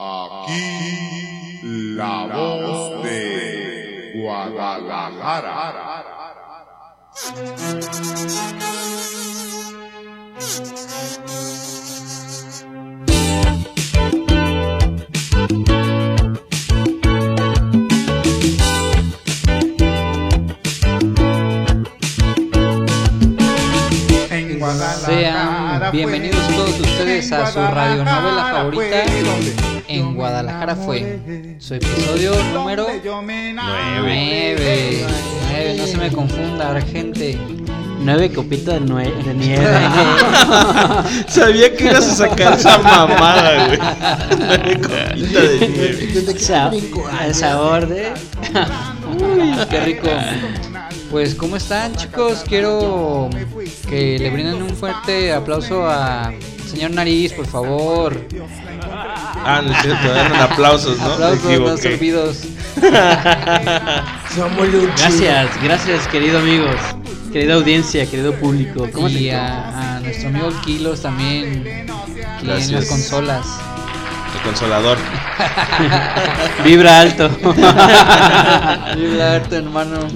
Aquí la voz de Guadalajara. Sean bienvenidos todos ustedes a su radionovela favorita En Guadalajara fue Su episodio número 9 No se me confunda, gente Nueve copitas de, nue- de nieve. Sabía que ibas a sacar esa mamada, güey. Nueve copitas de nieve. Sa- el sabor de. Uy, qué rico. Pues, ¿cómo están, chicos? Quiero que le brinden un fuerte aplauso a señor Nariz, por favor. Ah, no es cierto, eran aplausos, ¿no? Aplausos no servidos. Gracias, gracias, querido amigos. Querida audiencia, querido público. ¿Cómo Y a, a nuestro amigo Kilos también. En las Gracias. consolas. El consolador. Vibra alto. Vibra harto, hermano.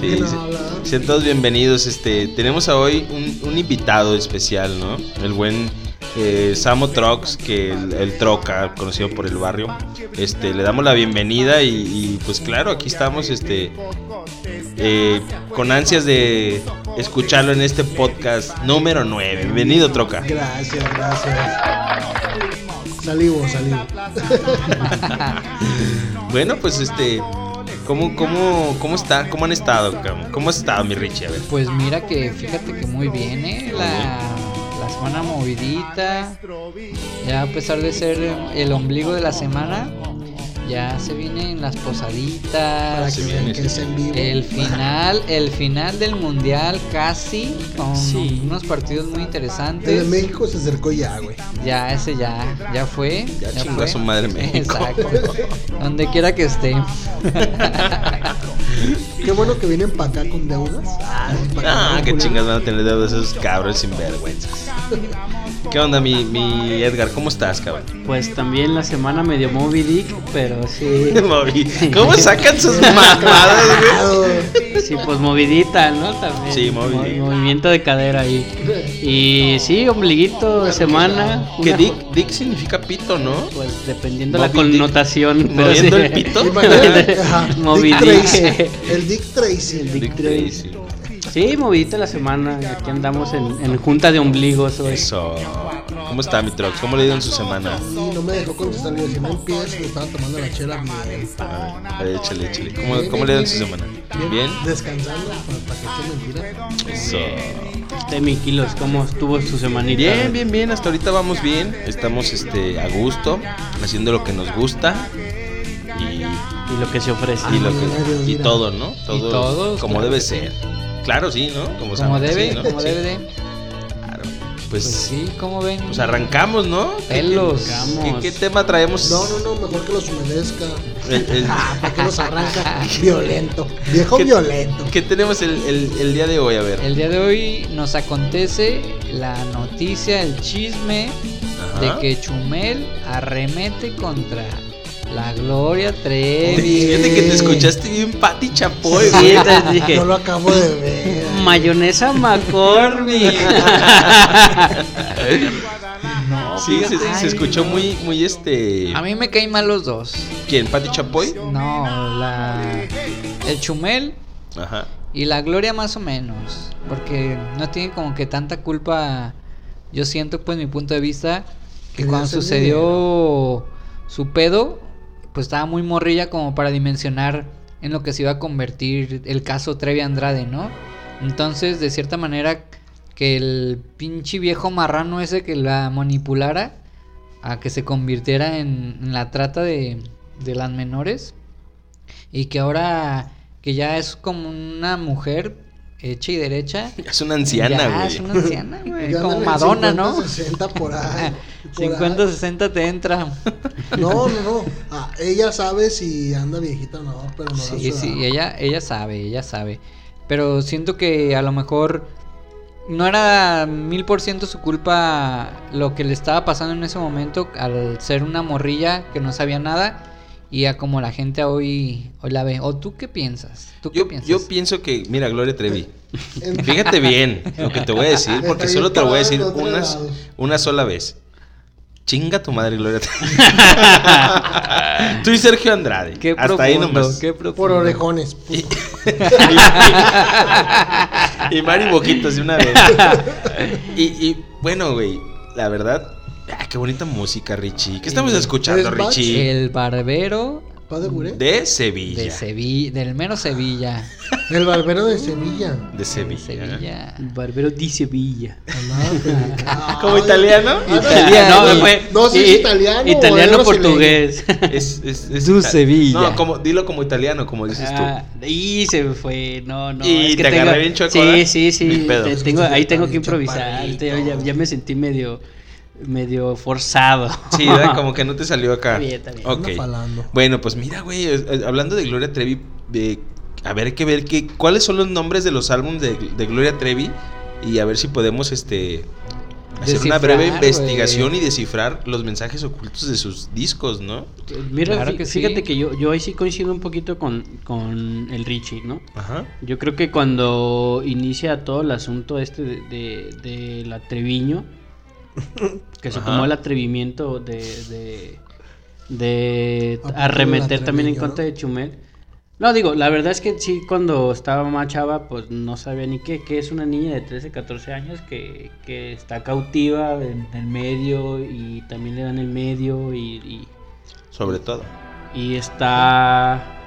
Sí, que no sí. habla. Sean todos bienvenidos. Este, tenemos a hoy un, un invitado especial, ¿no? El buen eh, Samo Trox, que el, el Troca, conocido por el barrio. Este, le damos la bienvenida y, y, pues claro, aquí estamos, este, eh, con ansias de escucharlo en este podcast número 9. Bienvenido, Troca. Gracias, gracias. Salivo, salivo. Bueno, pues este, ¿cómo, cómo, cómo está? ¿Cómo han estado? ¿Cómo has estado, mi Richie? A ver. Pues mira que fíjate que muy bien, ¿eh? La semana movidita. Ya a pesar de ser el ombligo de la semana, ya se vienen las posaditas. El final, el final del mundial casi con Sí. unos partidos muy El de interesantes. México se acercó ya, güey. Ya ese ya, ya fue. Ya chingó fue. a su madre México. Exacto. Donde quiera que esté. Qué bueno que vienen para acá con deudas. Ah, qué chingas van a tener deudas esos cabros sinvergüenzas. ¿Qué onda, mi, mi Edgar? ¿Cómo estás, cabrón? Pues también la semana medio Moby Dick, pero sí. ¿Cómo sacan sus mamadas, güey? Sí, pues movidita, ¿no? También. Sí, movidita. Mo- movimiento de cadera ahí. Y sí, ombliguito de semana. Que Dick, Dick significa pito, ¿no? Pues dependiendo la Moby Dick. connotación. pero ¿Moviendo sí. el pito? Moby Dick. El Dick Tracy. El Dick Dick Tracy. Sí, movidita la semana. Aquí andamos en, en junta de ombligos hoy. Eso. ¿Cómo está mi Trox? ¿Cómo le ha ido en su semana? Y no me dejó contestar. Dije, no empieces, me estaba tomando la chela bien. A ver, échale, échale. ¿Cómo, cómo le ha ido en su semana? ¿Bien? Descansando, para, que mentira. Eso. Usted, mi kilos, ¿cómo estuvo su semanita? Bien, bien, bien. Hasta ahorita vamos bien. Estamos este, a gusto, haciendo lo que nos gusta. Y Y lo que se ofrece. y, lo Ah, que, y mira. todo, ¿no? Todo todos, como claro debe ser. Claro, sí, ¿no? Como, Como saben, debe, sí, ¿no? como Sí, debe de. Claro. Pues Pues, sí, como ven. pues arrancamos, ¿no? ¿Qué- Pelos. ¿Qué, qué tema traemos? No, no, no, mejor que los humedezca. El- el- Ah, ¿para qué los arranca? Violento. Viejo ¿Qué- violento. ¿Qué tenemos el, el- el día de hoy? A ver. El día de hoy nos acontece la noticia, el chisme Ajá. de que Chumel arremete contra la Gloria Trevi. Fíjate que te escuchaste bien Pati Chapoy, Sí, güey. te dije. Yo lo acabo de ver. Mayonesa McCormick. No, Sí, se, se escuchó muy, muy este. A mí me caen mal los dos. ¿Quién? ¿Pati Chapoy? No, la el Chumel Ajá. y la Gloria más o menos, porque no tiene como que tanta culpa. Yo siento pues mi punto de vista que cuando sucedió su pedo, pues estaba muy morrilla como para dimensionar en lo que se iba a convertir el caso Trevi Andrade, ¿no? Entonces, de cierta manera, que el pinche viejo marrano ese que la manipulara a que se convirtiera en, en la trata de, de las menores y que ahora que ya es como una mujer hecha y derecha. Es una anciana, ya güey. es una anciana, güey. Ya Como Madonna, 50, ¿no? 60 por ahí. por 50, 60 te entra. No, no, no. Ah, ella sabe si anda viejita o no, pero no Sí, sí, edad. ella, ella sabe, ella sabe. Pero siento que a lo mejor no era mil por ciento su culpa lo que le estaba pasando en ese momento al ser una morrilla que no sabía nada y a como la gente hoy, hoy la ve. ¿O tú qué piensas? ¿Tú qué Yo, piensas? yo pienso que, mira, Gloria Trevi, fíjate bien lo que te voy a decir, porque solo te lo voy a decir Está bien una, parado. una sola vez. Chinga tu madre, Gloria. Tú y Sergio Andrade. Qué Hasta profundo, ahí nomás. qué Por orejones. Y, y Mari Boquitos de una vez. Y, y, bueno, güey, la verdad, ah, qué bonita música, Richie. ¿Qué estamos escuchando. Richie? El barbero ¿Padre Guré? De Sevilla. de Sevilla, del menos Sevilla. El barbero de Sevilla. De De Sevilla. Sevilla. El barbero de Sevilla. ¿Como italiano? Italiano. No, fue. no sé si i- italiano o Italiano es portugués. Es, es, es Du Sevilla. No, como, dilo como italiano, como dices tú. Ah, y se me fue, no, no. Y es que te tengo- agarré bien chueco, Sí, sí, sí. Es tengo, ahí tengo que improvisar. Ya, ya me sentí medio, medio forzado. Sí, ¿verdad? como que no te salió acá. Está bien, está bien. Ok. Anda falando. Bueno, pues mira, güey, eh, eh, hablando de Gloria Trevi, eh, a ver, hay que ver que, cuáles son los nombres de los álbumes de, de Gloria Trevi y a ver si podemos, este, hacer una breve investigación y descifrar los mensajes ocultos de sus discos, ¿no? Mira, Claro que sí. fíjate que yo, yo ahí sí coincido un poquito con, con el Richie, ¿no? Ajá. Yo creo que cuando inicia todo el asunto este de, de, de la Treviño, que se Ajá. tomó el atrevimiento de, de, de ¿A poco arremeter también en contra no? de Chumel. No, digo, la verdad es que sí, cuando estaba más chava, pues no sabía ni qué, que es una niña de 13, 14 años que, que está cautiva en el medio y también le dan el medio y, y, Sobre todo. y está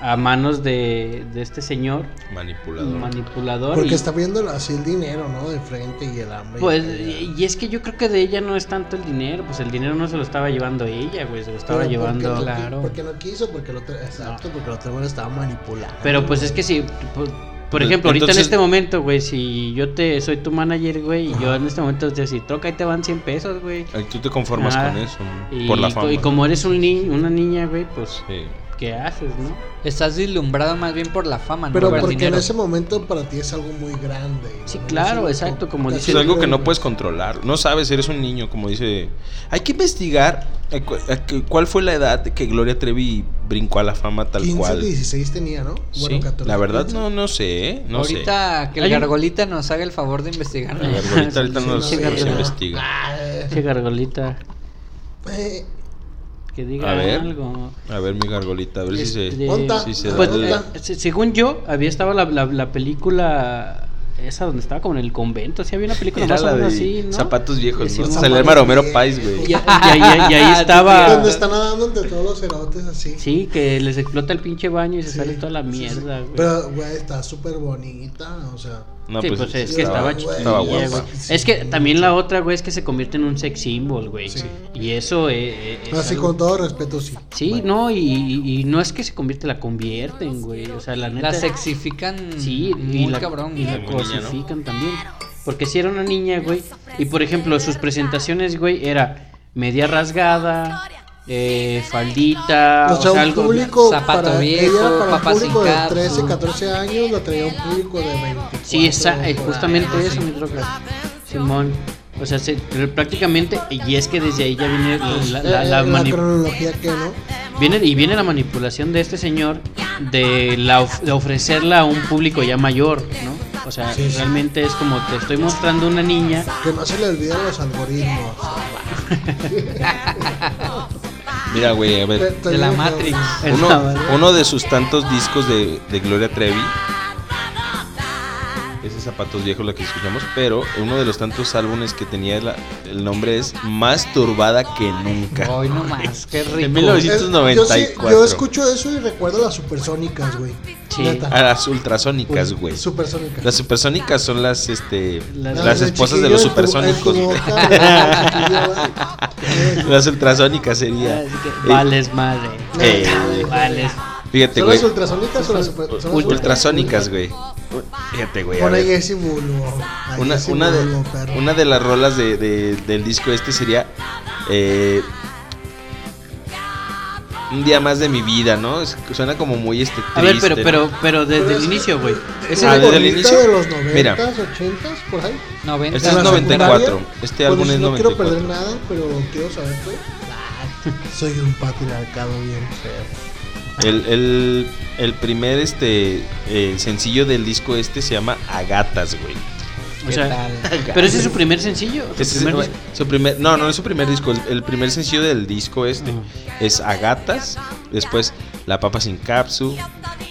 a manos de, de este señor Manipulador. manipulador. Porque y, está viendo así el dinero, ¿no? De frente y el hambre. Pues, y, y es que yo creo que de ella no es tanto el dinero, pues el dinero no se lo estaba llevando ella, güey, se lo estaba Pero llevando... Porque no, Claro. Porque no quiso, porque el otro. Exacto, porque el otro estaba manipulando. Pero pues es que si, por, por ejemplo, ahorita Entonces- en este momento, güey, si yo te soy tu manager, güey, y yo en este momento te decir, troca, ahí te van 100 pesos, güey. Tú te conformas Ah, con eso, Y, por la fama. y como eres un ni una niña, güey, pues, Sí. ¿Qué haces, no? Estás deslumbrado más bien por la fama, no Pero por el porque dinero. en ese momento para ti es algo muy grande. Sí, ¿no? claro, Es algo exacto, como casi dice- Es algo que no puedes controlar. No sabes, eres un niño, como dice. Hay que investigar eh, cu- eh, que- cuál fue la edad de que Gloria Trevi brincó a la fama tal 15, cual. 16 tenía, ¿no? Sí, la verdad no, no sé, no sé. ahorita que el gargolita nos haga el favor de investigar. A ver, ahorita, Sí, nos, sí, nos sí. investiga. Che gargolita, Eh, que diga A ver. algo. A ver, mi gargolita, a ver si se. Este, si se Pues, da eh, se- según yo, había estado la, la, la película esa donde estaba como en el convento, sí había una película Era más o la menos de así, ¿no? zapatos viejos, Sí, ¿no? Simón. Se le llama Romero Pais, Y, güey. y- y ahí, y ahí estaba... Donde está nadando entre todos los cerotes así. Sí, que les explota el pinche baño y se Sí, sale toda la sí, sí. mierda, güey. Pero, güey, está súper bonita, o sea. No, sí, pues, pues, es sí, que estaba- estaba chiquilla, estaba güey. guapa. Es que también la otra, güey, es que se convierte en un sex symbol, güey. Sí. Y eso eh, eh, es Así algo- con todo respeto, sí. Sí, Bueno. no, y, y- y no es que se convierte, la convierten, güey. O sea, la neta... La sexifican Sí, muy y la, cabrón. y la cosifican también. Porque si era una niña, güey. Y por ejemplo, sus presentaciones, güey, era media rasgada, eh, faldita, O sea, algo- un papá público sin de cap, 13, su- 14 años, lo traía un público de 24. Sí, esa, eh, por ahí, justamente algo eso, mi droga. Simón. O sea, se- prácticamente, y es que desde ahí ya viene la, la- Eh, la eh, mani- cronología que no. viene, y viene la manipulación de este señor de, la, of- de ofrecerla a un público ya mayor, ¿no? O sea, Sí, sí. realmente es como te estoy mostrando una niña Que no se le olviden los algoritmos. Mira, güey, a ver. De la Matrix. Uno, uno de sus tantos discos de, de Gloria Trevi. Ese zapatos viejos la que escuchamos, pero uno de los tantos álbumes que tenía la- el nombre es Más turbada que nunca. Hoy no más, qué rico. De 1900. Es- Yo, sí- 1994. yo escucho eso y recuerdo las supersónicas, güey. Sí. A las ultrasónicas, güey. Supersónicas. Las supersónicas son las, este, Las- esposas de los en tu- en supersónicos, boca, Las ultrasónicas sería. Así que, Eh, vales madre. Fíjate, ¿Son güey. las ultrasónicas o las super- son las Ultrasónicas, güey. Fíjate, güey. a Pon ahí ese ahí Una, ese una, de, una de las rolas de, de- del disco este sería eh, un día más de mi vida, ¿no? Es- suena como muy este A ver, triste, pero, pero, pero desde Pero el es- inicio, güey. Es Ah, el desde el inicio. de los 90s, Mira. 80s, por ahí. 90. Este es En la 94. secundaria, Este pues, álbum es No quiero 94. perder nada, pero quiero saber, güey. Soy un patriarcado bien feo. El, el, el primer este eh, sencillo del disco este se llama Agatas, güey. Pero ese es su primer sencillo. su Ese primer su no, no es su primer disco. El, el primer sencillo del disco este Ah. es Agatas. Después La Papa Sin Capsu.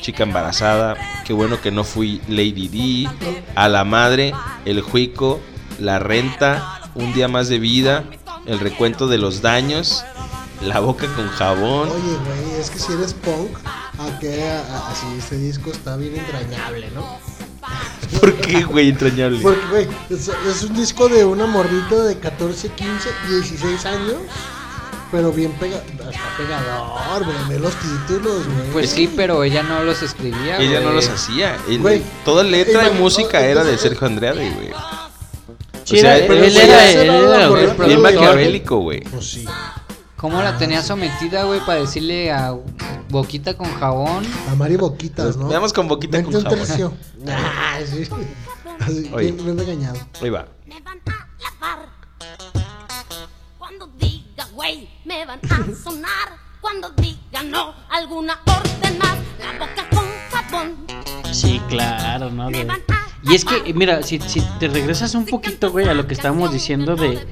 Chica Embarazada. Qué bueno que no fui Lady D. A la Madre. El Juico. La Renta. Un día más de vida. El recuento de los daños. La boca con jabón. Oye, güey, es que si eres punk, ¿a a- así este disco está bien entrañable, ¿no? ¿Por qué, güey? Entrañable. Porque, güey, es, es un disco de una morrita de 14, 15, 16 años. Pero bien pega, está pegador, güey. Ve los títulos, güey. Pues sí, pero ella no los escribía. Ella no los hacía. Él- toda letra y música era de Sergio Andrade, güey. Sí, O sea, era- él era, él era era maquiavélico, güey. ¿Cómo la tenía sometida, güey, para decirle a Boquita con jabón? A Mari Boquitas, ¿no? Veamos con boquita Vente con un jabón. tercio. Ah, sí. Así, Oye. bien, bien regañado. Ahí va. me van a lavar. Cuando diga güey, me van a sonar. Cuando diga no, alguna orden más. La boca con jabón. Sí, claro, ¿no? Me van a Y es que, mira, si, si te regresas un poquito, güey, a lo que estábamos diciendo de,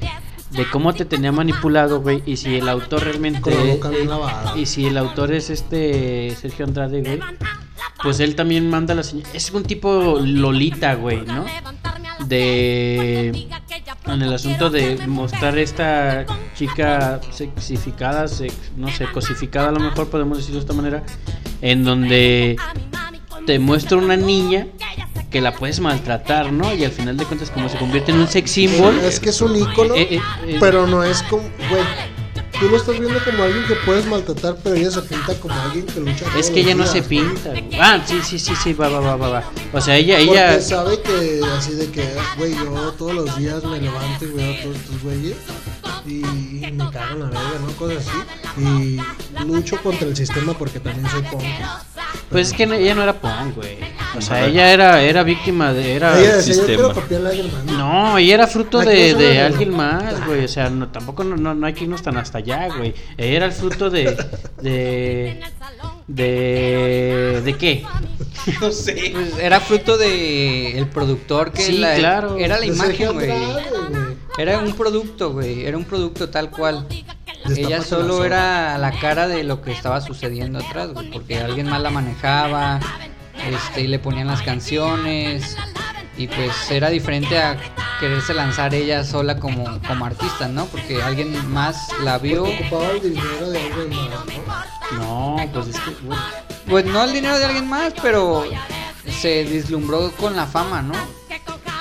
de cómo te tenía manipulado, güey, y si el autor realmente... Con la boca bien lavada. Y si el autor es este Sergio Andrade, güey, pues él también manda la señal. Es un tipo Lolita, güey, ¿no? De. En el asunto de mostrar esta chica sexificada, sex- no sé, cosificada a lo mejor podemos decirlo de esta manera, en donde te muestra una niña que la puedes maltratar, ¿no? Y al final de cuentas como se convierte en un sex symbol. Es que es un ícono, Eh, eh, eh. pero no es como, güey. Tú lo estás viendo como alguien que puedes maltratar, pero ella se pinta como alguien que lucha. Es que ella no se pinta. güey. Ah, sí, sí, sí, sí, va, va, va, va, va. O sea, ella, Porque ella. sabe que así de que, güey, yo todos los días me levanto y veo a todos estos güeyes y me cago en la verga, ¿no? Cosas así. Y lucho contra el sistema porque también soy punk. Pues es que no- ella no era punk, güey. O sea, ella era, era víctima de. Era... Ella yo sistema. No, ella era fruto de, de alguien más, güey. O sea, no, tampoco no, no, no hay que irnos tan hasta allá, güey. Ella era el fruto de. de. de. ¿De qué? No sé. Pues era fruto de el productor que Sí, la- claro. era la imagen, güey. Era un producto, güey. Era un producto tal cual. Ella la solo era la cara de lo que estaba sucediendo atrás, güey, porque alguien más la manejaba, este, y le ponían las canciones, y pues era diferente a quererse lanzar ella sola como, como artista, ¿no? Porque alguien más la vio, ocupaba el dinero de alguien más, ¿no? No, pues es que. bueno, pues no el dinero de alguien más, pero se deslumbró con la fama, ¿no?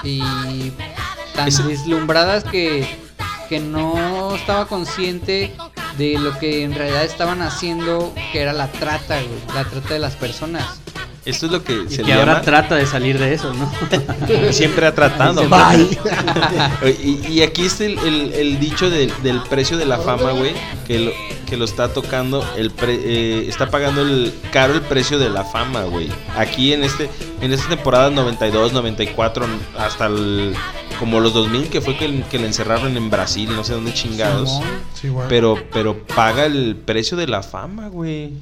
Y tan deslumbradas que, que no estaba consciente de lo que en realidad estaban haciendo, que era la trata, güey, la trata de las personas. Esto es lo que y se que le ahora llama. trata de salir de eso, ¿no? Siempre ha tratado. Y, y aquí está el, el- el dicho del, del precio de la fama, güey, que lo, que lo está tocando, el pre- eh, está pagando el caro el precio de la fama, güey. Aquí en este en esta temporada 92, 94, hasta el, como los 2000, que fue que, que le encerraron en Brasil, no sé dónde chingados. Sí. Pero, pero paga el precio de la fama, güey.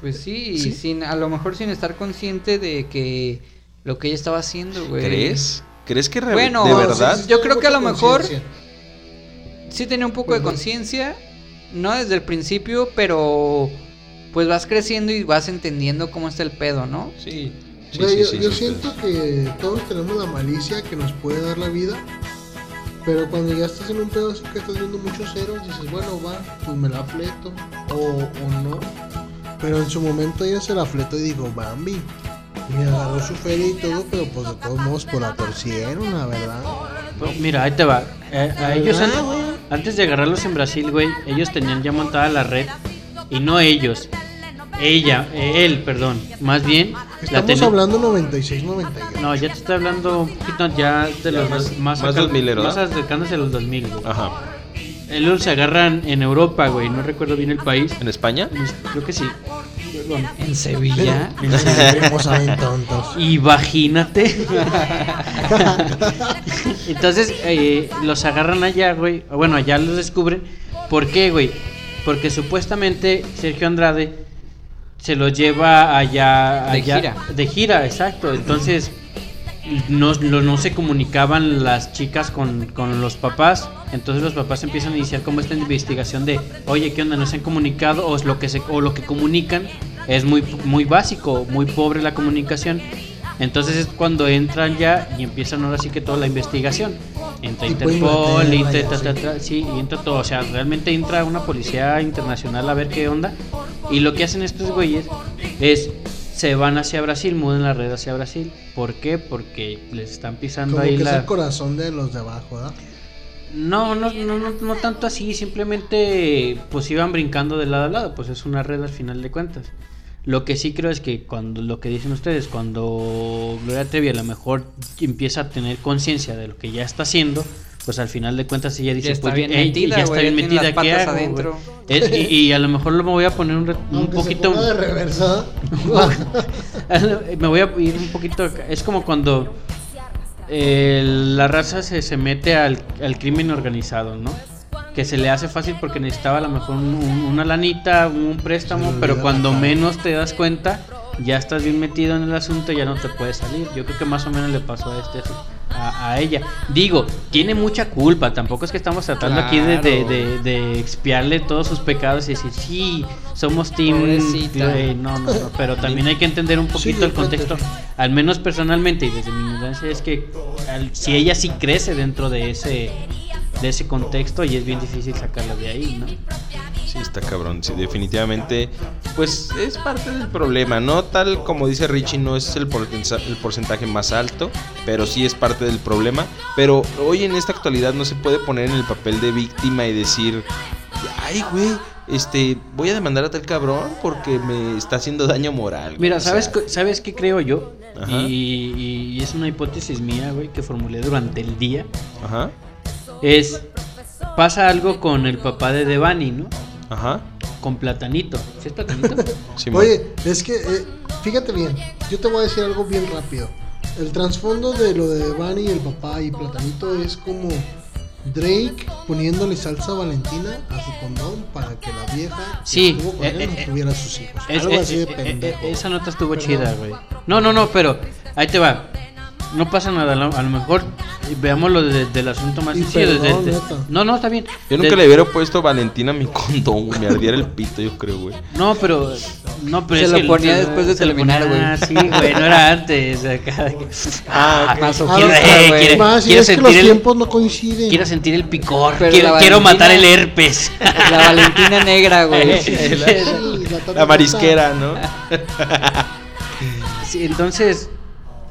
Pues sí, y Sí. sin, a lo mejor sin estar consciente de que lo que ella estaba haciendo, güey. ¿Crees? ¿Crees que Bueno, de verdad? Sí, sí, Yo creo que a lo mejor- sí tenía un poco de conciencia, no desde el principio, pero pues vas creciendo y vas entendiendo cómo está el pedo, ¿no? Sí. Sí, Güey, sí, yo, sí, yo sí, siento que todos tenemos la malicia que nos puede dar la vida. Pero cuando ya estás en un pedo así que estás viendo muchos ceros, dices, bueno, va, pues me la fleto. O, o no. Pero en su momento ella se la fletó y digo, Bambi. Y me agarró su feria y todo, pero pues de todos modos por la torcieron, la verdad. Pues mira, ahí te va. Eh, a ellos an- güey. antes de agarrarlos en Brasil, güey, ellos tenían ya montada la red. Y no ellos. Ella, eh, él, perdón. Más bien, la Estamos tenía- hablando 96, 98. No, ya te estoy hablando un poquito ya de los más- más, más, más acá- 2000, ¿verdad? más acercándose a los 2000, güey. Ajá. Luego se agarran en Europa, güey. No recuerdo bien el país. ¿En España? Creo que sí. Perdón. En Sevilla. Como saben tontos. Imagínate. Entonces, eh, los agarran allá, güey. Bueno, allá los descubren. ¿Por qué, güey? Porque supuestamente Sergio Andrade se los lleva allá. De allá- gira. De gira, exacto. Entonces, no, no, no se comunicaban las chicas con, con los papás. Entonces los papás empiezan a iniciar como esta investigación de, oye, ¿qué onda? ¿No se han comunicado? O, es lo, que se, o lo que comunican es muy, muy básico, muy pobre la comunicación. Entonces es cuando entran ya y empiezan ahora sí que toda la investigación. Entra Interpol, entra, ya, ta, ta, sí. ta, sí, y entra todo. O sea, realmente entra una policía internacional a ver qué onda. Y lo que hacen estos güeyes es se van hacia Brasil, mudan la red hacia Brasil. ¿Por qué? Porque les están pisando Como ahí que es la. el corazón de los de abajo, ¿verdad? No, no, no, no, no tanto así, simplemente pues iban brincando de lado a lado, pues es una red al final de cuentas. Lo que sí creo es que cuando lo que dicen ustedes, cuando Gloria Trevi a lo mejor empieza a tener conciencia de lo que ya está haciendo, pues al final de cuentas ella dice, Ya está pues bien "Ey, metida, ya está bien metida, las ¿qué patas hago? Es- y, y a lo mejor lo me voy a poner un, un poquito... se ponga de reversa. Me voy a ir un poquito. Es como cuando eh, la raza se, se mete al, al crimen organizado, ¿no? Que se le hace fácil porque necesitaba a lo mejor un- un- una lanita, un préstamo, pero cuando menos te das cuenta, ya estás bien metido en el asunto y ya no te puedes salir. Yo creo que más o menos le pasó a este a, a ella. Digo, tiene mucha culpa, tampoco es que estamos tratando aquí de, de- Claro. de- de expiarle todos sus pecados y decir, sí, somos team... Eh, no, no, no, pero también hay que entender un poquito el contexto, al menos personalmente y desde mi ignorancia, es que al- si ella sí crece dentro de ese de ese contexto y es bien difícil sacarla de ahí, ¿no? Sí, está cabrón. Sí, definitivamente, pues es parte del problema, ¿no? Tal como dice Richie, no es el, el porcentaje más alto, pero sí es parte del problema. Pero hoy en esta actualidad no se puede poner en el papel de víctima y decir, ay, güey, este, voy a demandar a tal cabrón porque me está haciendo daño moral. güey". Mira, ¿sabes, sea, ¿sabes qué creo yo? Y, y es una hipótesis mía, güey, que formulé durante el día. Ajá, Es, pasa algo con el papá de Devani, ¿no? ajá. Con Platanito. ¿Sí es Platanito? Oye, es que, eh, fíjate bien, yo te voy a decir algo bien rápido. El trasfondo de lo de Bunny, el papá y Platanito es como Drake poniéndole salsa valentina a su condón para que la vieja Sí, estuvo con eh, él no eh, tuviera sus hijos. Es- algo eh, así de pendejo. esa nota estuvo Perdón. chida, güey. No, no, no, pero ahí te va. No pasa nada, a lo, a lo mejor veámoslo desde del asunto más Y sencillo. desde- perdón, de- neta. no, no, está bien. Yo nunca De- le hubiera puesto Valentina a mi condón, güey, me ardiera el pito, yo creo, güey. No, pero. No, pero Se es lo que- ponía después de se lo terminar, ponía- güey. Ah, sí, güey, no era antes. Acá, de que- Ah, ok. Masoquista, quiero- güey. quiero- Más es que los sentir el- tiempos no coinciden. Quiero sentir el picor. Pero Quiero, la quiero matar el herpes. La Valentina negra, güey. Sí, tata- La marisquera, ¿no? Sí, entonces.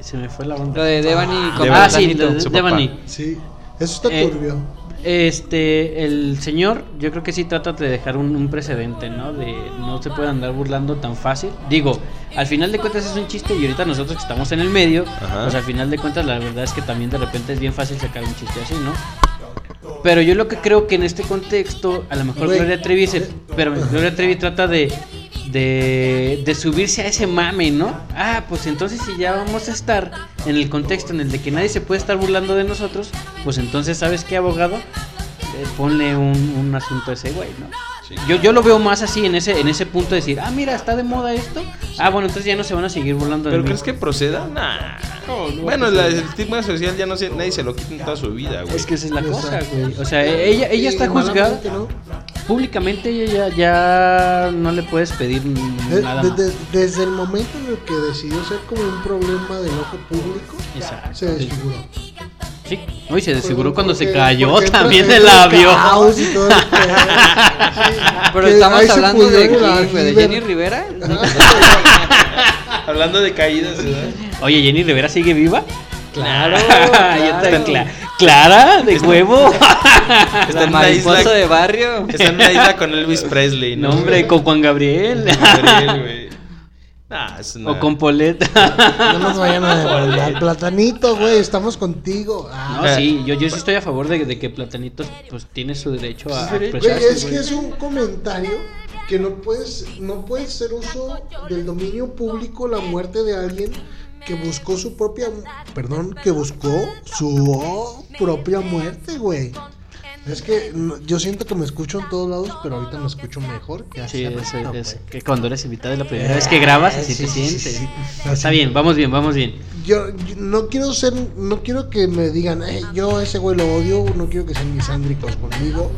Se me fue la onda. Lo de Devani con Ah, sí, lo de Su papá. Devani. Sí, eso está Eh, turbio. Este, el señor, yo creo que sí trata de dejar un, un precedente, ¿no? De no se puede andar burlando tan fácil. Digo, al final de cuentas es un chiste y ahorita nosotros que estamos en el medio, Ajá. pues al final de cuentas la verdad es que también de repente es bien fácil sacar un chiste así, ¿no? Pero yo lo que creo que en este contexto, a lo mejor Güey, Gloria Trevi, se- pero Gloria Trevi trata de, de, de subirse a ese mame, ¿no? Ah, pues entonces si ya vamos a estar en el contexto en el de que nadie se puede estar burlando de nosotros, pues entonces, ¿sabes qué, abogado? Eh, ponle un, un asunto a ese güey, ¿no? Sí. Yo, yo lo veo más así en ese, en ese punto de decir, ah, mira, está de moda esto. Ah, bueno, entonces ya no se van a seguir burlando de ¿Pero mí. crees que proceda? Nah. bueno, pues, la- sí. el estigma social ya no se, nadie se lo quita en toda su vida, güey. Es que esa es la cosa, güey. O sea, ella, ella está juzgada. Públicamente ella ya, ya no le puedes pedir De- nada de- más. de- desde el momento en el que decidió ser como un problema del ojo público, Exacto. se desfiguró. Sí. Uy, se desfiguró cuando se cayó también entra el labio. y todo el Pero estamos hablando de River. Jenny Rivera. Hablando de caídas, ¿verdad? Oye, Jenny Rivera sigue viva. Claro, claro. cla- Clara, de huevo. Está La en una mariposa isla. de barrio. Está en una isla con Elvis Presley, ¿no? No, hombre, con Juan Gabriel. Gabriel, güey. Ah, es una- O con poleta. No nos vayan a devolver. Platanito, güey, estamos contigo. Ah, No, sí, yo, yo sí estoy a favor de, de que Platanitos pues tiene su derecho a Güey, expresarse. es que es un comentario que no puedes, no puedes hacer uso del dominio público la muerte de alguien que buscó su propia, perdón, que buscó su propia muerte, güey. Es que yo siento que me escucho en todos lados, pero ahorita me escucho mejor. que Sí, hace es, es que cuando eres invitado de la primera vez que grabas, así Sí, te sí, sientes. sí. Está bien, vamos bien, vamos bien. Yo, yo no quiero ser, no quiero que me digan, "Eh, yo a ese güey lo odio, no quiero que sean misándricos conmigo,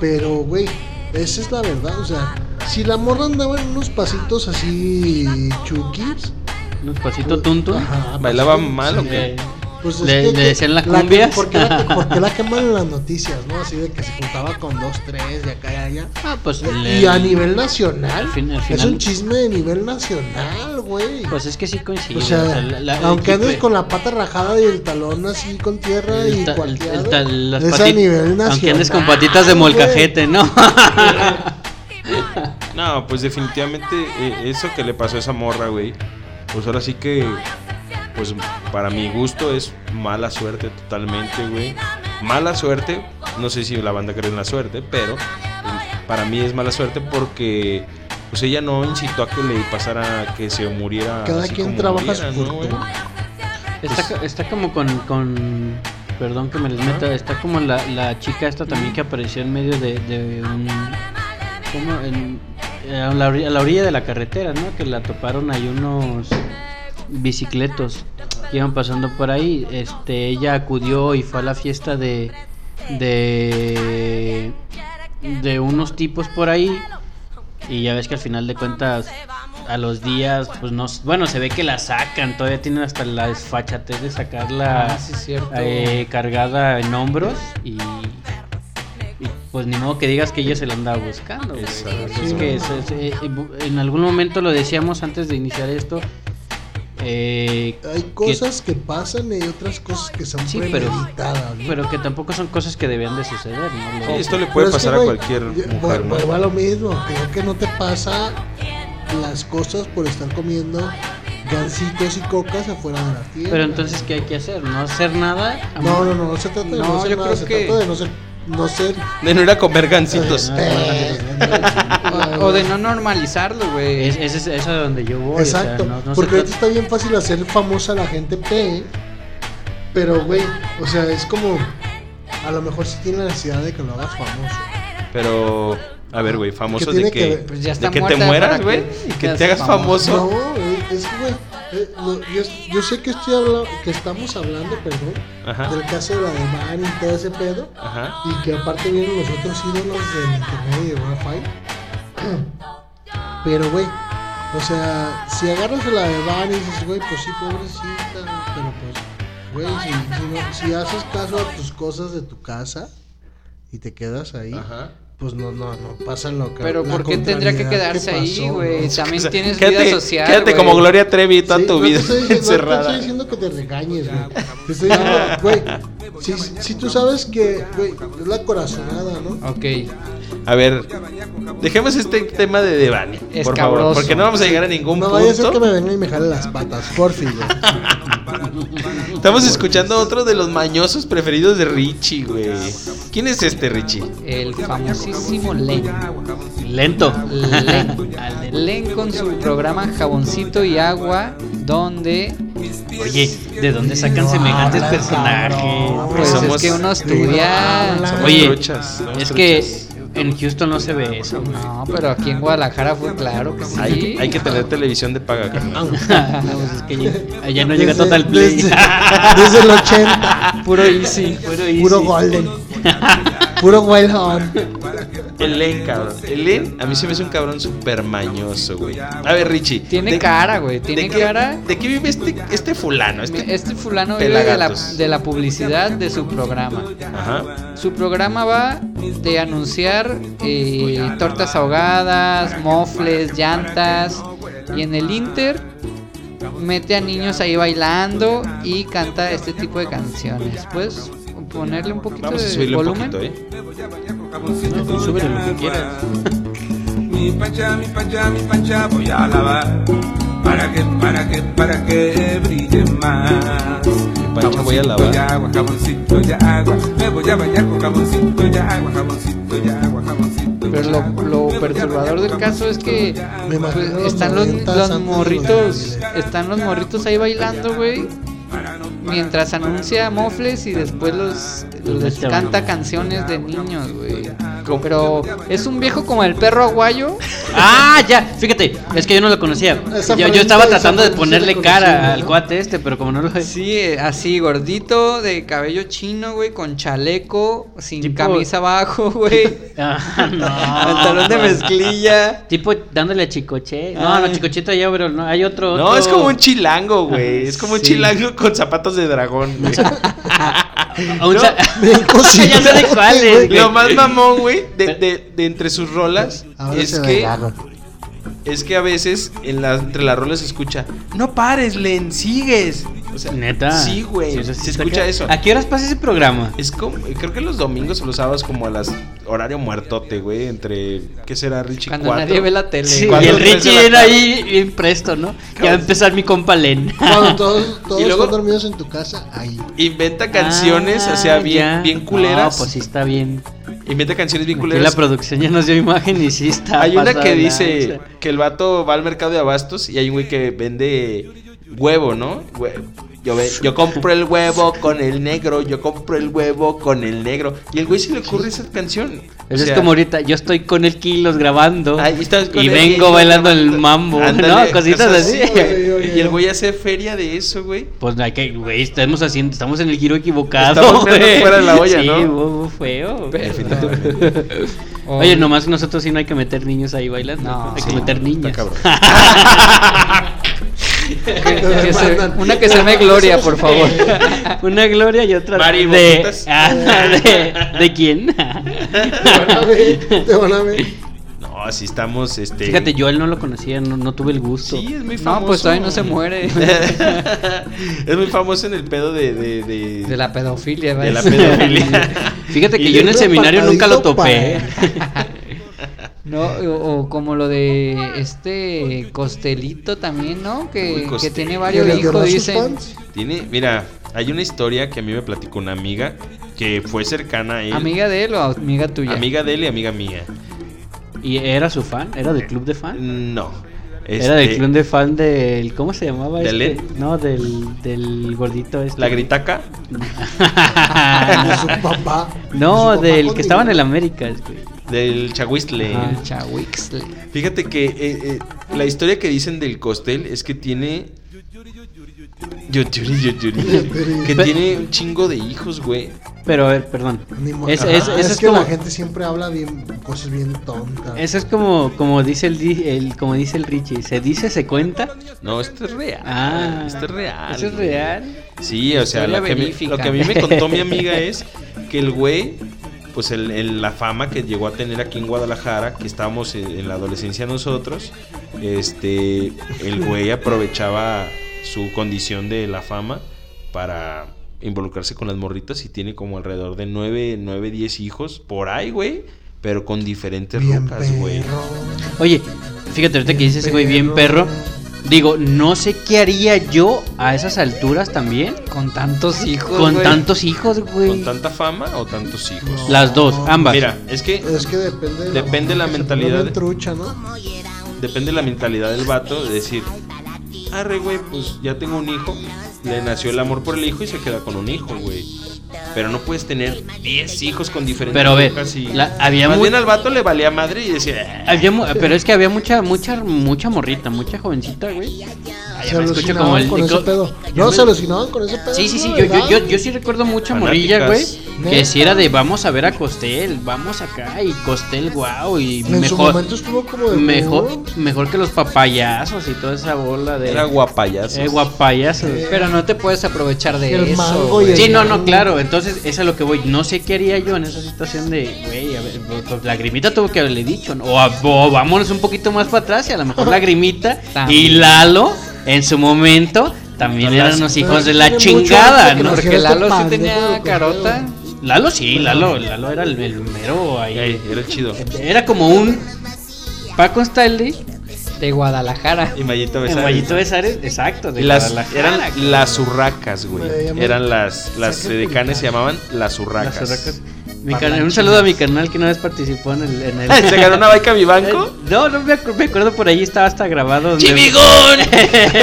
pero güey, esa es la verdad, o sea, si la morra andaba en unos pasitos así chukis, Un pasito tunto. ajá, ¿Bailaba mal o sí, qué? Pues Le- le decían la que- cumbia. ¿por, qué la, por qué la queman en las noticias, no? Así de que se juntaba con dos, tres, de acá y allá. Ah, pues Y a nivel nacional, al fin- al es un chisme de nivel nacional, güey. Pues es que sí coincide. O sea, la- la- aunque andes con la pata rajada y el talón así con tierra el y ta- el- cualquiera. el ta- las es a nivel nacional. Aunque andes con patitas de molcajete, ¿no? No, pues definitivamente eh, eso que le pasó a esa morra, güey. Pues ahora sí que, pues para mi gusto es mala suerte totalmente, güey. Mala suerte, no sé si la banda cree en la suerte, pero para mí es mala suerte porque pues ella no incitó a que le pasara, que se muriera. Cada así quien como trabaja muriera, su ¿no. Está, co- está como con, con. Perdón que me les meta. Está como la, la chica esta también que apareció en medio de, de un. ¿Cómo? En- a, la, ori- a la orilla de la carretera, ¿no? Que la toparon ahí unos bicicletos que iban pasando por ahí. Este, ella acudió y fue a la fiesta de. de. de unos tipos por ahí. Y ya ves que al final de cuentas, a los días, pues no. Bueno, se ve que la sacan. Todavía tienen hasta la desfachatez de sacarla Ah, sí, eh, cargada en hombros. Y, pues ni modo que digas que ella se la andaba buscando. güey. Exacto. Es que es- es- eh, en algún momento lo decíamos antes de iniciar esto. eh, Hay que- cosas que pasan y otras cosas que son Sí, pero-. ¿no? pero que tampoco son cosas que debían de suceder. ¿no? Sí, esto le Pero puede es que, pasar a cualquier yo- mujer, vu- ¿no? Vuelvo a lo mismo. Creo que no te pasa las cosas por estar comiendo gancitos y cocas afuera de la tienda. Pero entonces, ¿qué hay que hacer? ¿No hacer nada? No, no, no, no se trata de no, No, hacer yo nada, creo se que- trata de no ser. No ser De no ir a comer gancitos. eh, O de no normalizarlo, güey. Es, es, es eso a donde yo voy. o sea, Exacto, no- no se porque ahorita está bien fácil hacer famosa a la gente P, pero güey, o sea, es como a lo mejor sí tiene la necesidad de que lo hagas famoso. Pero, a ver, güey, famoso de que que, ver? Pues ya está de que te mueras, güey, y que te hagas famoso. No, eh, es que güey, eh, yo, yo sé que estoy hablando, que estamos hablando, perdón, Ajá. del caso de la de Van y todo ese pedo, Ajá. y que aparte vienen los otros ídolos del internet y de Wi-Fi. Pero güey, o sea, si agarras a la de Van y dices, güey, pues sí, pobrecita, pero pues, güey, si, si, no- si haces caso a tus cosas de tu casa y te quedas ahí, Ajá. Pues no, no, no pasa lo que Pero ¿por qué tendría que quedarse ahí, pasó, güey? ¿no? También O sea, tienes quédate, vida social. Quédate güey. como Gloria Trevi toda Sí, tu no te vida estoy diciendo- No te encerrada. estoy diciendo que te regañes, güey. Te estoy diciendo, güey, si, si tú sabes que, güey, es la corazonada, ¿no? Ok. A ver, dejemos este tema de Devani, por favor, Escabroso. porque no vamos a llegar a ningún No vaya a ser que punto. me venga y me jale las patas, porfi, güey. Estamos escuchando otro de los mañosos preferidos de Richie, güey. ¿Quién es este Richie? El famosísimo Len. Lento. Len. Len con su programa Jaboncito y Agua, donde Oye, ¿de dónde sacan semejantes hablas, personajes? pues somos- es que uno estudia. Oye, truchas, somos Es que. En Houston no se ve eso. No, pero aquí en Guadalajara fue claro que sí. Hay, hay que tener televisión de paga, carnal. No, pues es que ya, allá no llega Desde- Total Play. Desde, desde el 80, Puro easy. Puro easy. puro golden. Puro wild hunt. Elen, cabrón. Elen, a mí se me hace un cabrón súper mañoso, güey. A ver, Richie. Tiene ¿de- cara, güey. Tiene ¿de qué, cara. ¿De qué vive este, este fulano? Este... Este fulano vive de la, de la publicidad de su programa. Ajá. Su programa va de anunciar eh, tortas ahogadas, mofles, llantas y en el Inter mete a niños ahí bailando y canta este tipo de canciones. Puedes ponerle un poquito Vamos a de un volumen. poquito, ¿eh? Súbele lo que quieras. Mi pancha, mi pancha, mi pancha voy a lavar. para que, para que, para que brille más. Voy a lavar. y agua, jaboncito y agua. Me voy a bañar con jaboncito y agua, jaboncito y agua, jaboncito y Pero lo, perturbador del caso es que Me pues, los están los, 90s los los morritos, 2000. están los morritos ahí bailando, güey. Mientras anuncia mofles y después los les canta canciones de niños, güey. Pero es un viejo como el perro aguayo. Ah, ya, fíjate, es que yo no lo conocía. Yo, yo estaba tratando de ponerle cara al ¿no? cuate este, pero como no lo Sí, así gordito, de cabello chino, güey, con chaleco, sin Tipo- camisa abajo, güey. Ah, no. Pantalón de mezclilla. Tipo dándole a Chicoche. No, no, Ay. Chicocheta ya, pero no, hay otro. No, es como un chilango, güey. Es como un chilango con zapatos de dragón, güey. a un No, sa- Bien cocido, ya sé de cuál es, güey. güey. Lo más mamón, güey, de, de- de entre sus rolas Ahora es que es que a veces en la, entre las rolas se escucha, no pares, Len, sigues. O sea, Neta. Sí, güey. sí se escucha eso. ¿A qué horas pasa ese programa? Es como, creo que los domingos o los sábados como a las horario muertote, güey, entre ¿qué será Richie Cuando nadie ve la tele. Sí, y el Richie tarde. ahí bien presto, ¿no? Ya va a empezar mi compa Len. Cuando todos, todos Y luego- están dormidos en tu casa, ahí. Inventa canciones, o sea, Ah, bien, ya. bien culeras. No, pues sí está bien. Inventa canciones bien Aquí la culeras. producción ya nos dio imagen y sí está. Hay una que dice que el vato va al mercado de abastos y hay un güey que vende huevo, ¿no? Hue- Yo, yo compro el huevo con el negro, yo compro el huevo con el negro. Y el güey se le ocurre esa canción. O sea, es como ahorita, yo estoy con el Kilos grabando Ahí estás con y el vengo bailando el mambo, Ándale, ¿no? Cositas así. güey. Y el güey hace feria de eso, güey. Pues hay que, güey, estamos haciendo, estamos en el giro equivocado. Estamos güey. fuera de la olla, sí, ¿no? feo. O- Oye, nomás nosotros sí no hay que meter niños ahí bailando. No, hay sí, que meter Está niñas. que- se- una que se llame Gloria, por favor. Una gloria y otra Mari de, ah, de, ¿de quién? Te van a ver. No, así estamos, este. Fíjate, yo él no lo conocía, no, no tuve el gusto. Sí, es muy famoso. No, pues todavía no se muere. es muy famoso en el pedo de. De, de, De la pedofilia, de la ¿ves? pedofilia. Fíjate que Y yo en el seminario nunca lo topé. No, o, o como lo de este Costelito también, ¿no? Que, Uy, que Costello. tiene ¿Que varios hijos, dicen. Tiene, mira, hay una historia que a mí me platicó una amiga que fue cercana a él. ¿Amiga de él o amiga tuya? Amiga de él y amiga mía. ¿Y era su fan? ¿Era del club de fan? No. Era del Este, club de fan del. ¿Cómo se llamaba ¿De este? Led? No, del, del gordito este. La gritaca. De su papá. De su no, papá del que estaba en el. América. güey. Del Chahuistle. Chawixle. Fíjate que eh, eh, la historia que dicen del costel es que tiene. Yuturi, yuturi. que tiene un chingo de hijos, güey. Pero a ver, perdón. Es- es- eso es, es que como- la gente siempre habla bien cosas bien tontas. Eso es como, como dice el, como dice el Richie, se dice, se cuenta. No, esto es real. Ah, esto es real. Eso es real. Sí, o sea, Historia lo que, me- verífica. lo que a mí me contó mi amiga es que el güey, pues el, el- la fama que llegó a tener aquí en Guadalajara, que estábamos en, en la adolescencia nosotros, este, el güey aprovechaba su condición de la fama para involucrarse con las morritas y tiene como alrededor de 9, 9 10 hijos por ahí, güey, pero con diferentes Bien rocas, güey. Oye, fíjate ahorita que dice ese güey bien perro. Digo, no sé qué haría yo a esas alturas también. Con tantos hijos. Con güey. tantos hijos, güey. ¿Con tanta fama o tantos hijos? No. Las dos, ambas. Mira, es que Es que depende de Depende la se mentalidad de- trucha, ¿no? depende de la mentalidad del vato de decir, arre, güey, pues ya tengo un hijo, le nació el amor por el hijo y se queda con un hijo, güey. Pero no puedes tener 10 hijos con diferentes Pero a ver, y- la- había Más bien al vato le valía madre y decía, "Ah". Había mu- pero es que había mucha, mucha, mucha morrita, mucha jovencita, güey. Ay, Se me escucho como el- con ese pedo. No, me- se alucinaban con ese pedo. Sí, sí, sí, ¿no? yo, yo, yo, yo sí recuerdo mucha morrilla, güey. Fanáticas. Que si era de vamos a ver a Costel, vamos acá y Costel, wow, y En su mejor, momento estuvo como de mejor, que los papayazos y toda esa bola de era guapayazos. eh, guapayazos. Pero no te puedes aprovechar de El eso. mango y güey. el- Sí, no, no, claro. Entonces, eso es a lo que voy. No sé qué haría yo en esa situación de, güey, a ver, pues, lagrimita tuvo que haberle dicho, ¿no? O, a- o vámonos un poquito más para atrás y a lo mejor lagrimita y. Lalo, en su momento, también No eran unos hijos de la chingada, ¿no? Porque Lalo sí tenía carota. Lalo sí, Lalo, Lalo era el, el mero ahí. Ey, era chido. Era como un Paco Stanley De Guadalajara. Y Mayito Besares. Mayito Besares, exacto, de Y las, Guadalajara, eran las urracas, güey. Eran las, las decanes se llamaban las Las urracas. Mi un saludo a mi canal que una vez participó en el. En el ¿Se ganó una baica mi banco? Eh, No, no me, acu- me acuerdo por ahí estaba hasta grabado. Donde, ¡Chivigón!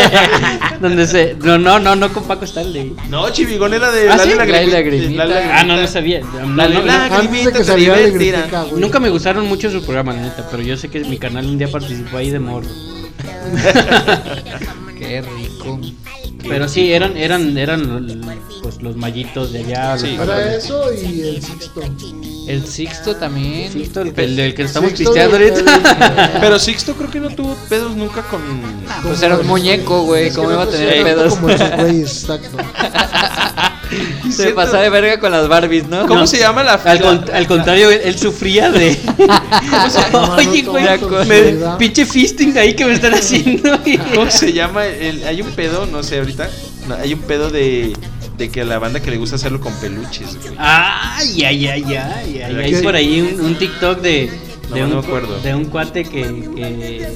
donde se. No, no, no, no con Paco Stanley. No, Chivigón era de ¿Ah, Lale sí? Lagrimita. Lagrimita. Lale Ah, no, no sabía. No, la- Lagrimita que la. Grifica, güey. Nunca me gustaron mucho sus programas, la neta, pero yo sé que mi canal un día participó ahí de morro. Qué rico. Pero sí, eran, eran, eran pues los mallitos de allá. Sí. los- Era eso y el Sixto. El Sixto también. Sixto, el, el del que estamos Sixto pisteando ahorita. Pero Sixto creo que no tuvo pedos nunca con. Pues era un muñeco, güey. ¿Cómo iba a te tener pedos? Como esos güeyes, exacto. Se pasó de verga con las Barbies, ¿no? ¿Cómo No. se llama la Al, con- al contrario, él, él sufría de. Oye, no, güey, me- pinche fisting ahí que me están haciendo. ¿Cómo se llama? El- hay un pedo, no sé ahorita. no, hay un pedo de, de que a la banda que le gusta hacerlo con peluches, güey. Ay, ay, ay, ay, ay. Hay por ahí un, un TikTok de. De, No, un, no me acuerdo. de un cuate que, que-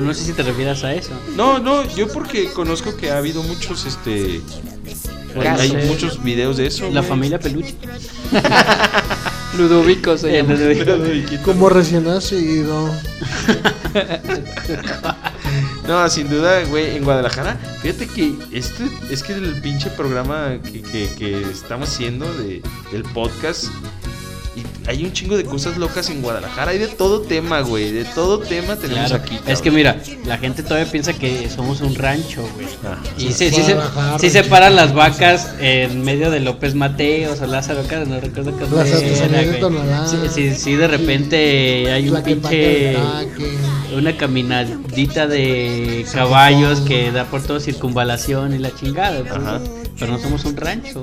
No sé si te refieras a eso. No, no, yo porque conozco que ha habido muchos, este. Hay, muchos videos de eso. La güey. familia peluche. Ludovico se llama. Como recién nacido. No, sin duda, güey, en Guadalajara. Fíjate que este es que el pinche programa que, que- que estamos haciendo de, del podcast. Hay un chingo de cosas locas en Guadalajara. Hay de todo tema, güey. De todo tema tenemos Claro. aquí. es que mira, la gente todavía piensa que somos un rancho, güey. Ah. Y sí, sí, se, sí se paran las vacas en medio de López Mateos o Lázaro Cárdenas, no recuerdo qué era. Sí, sí, sí, de repente hay un pinche... Una caminadita de caballos que da por todo circunvalación y la chingada. Ajá. Pero no somos un rancho.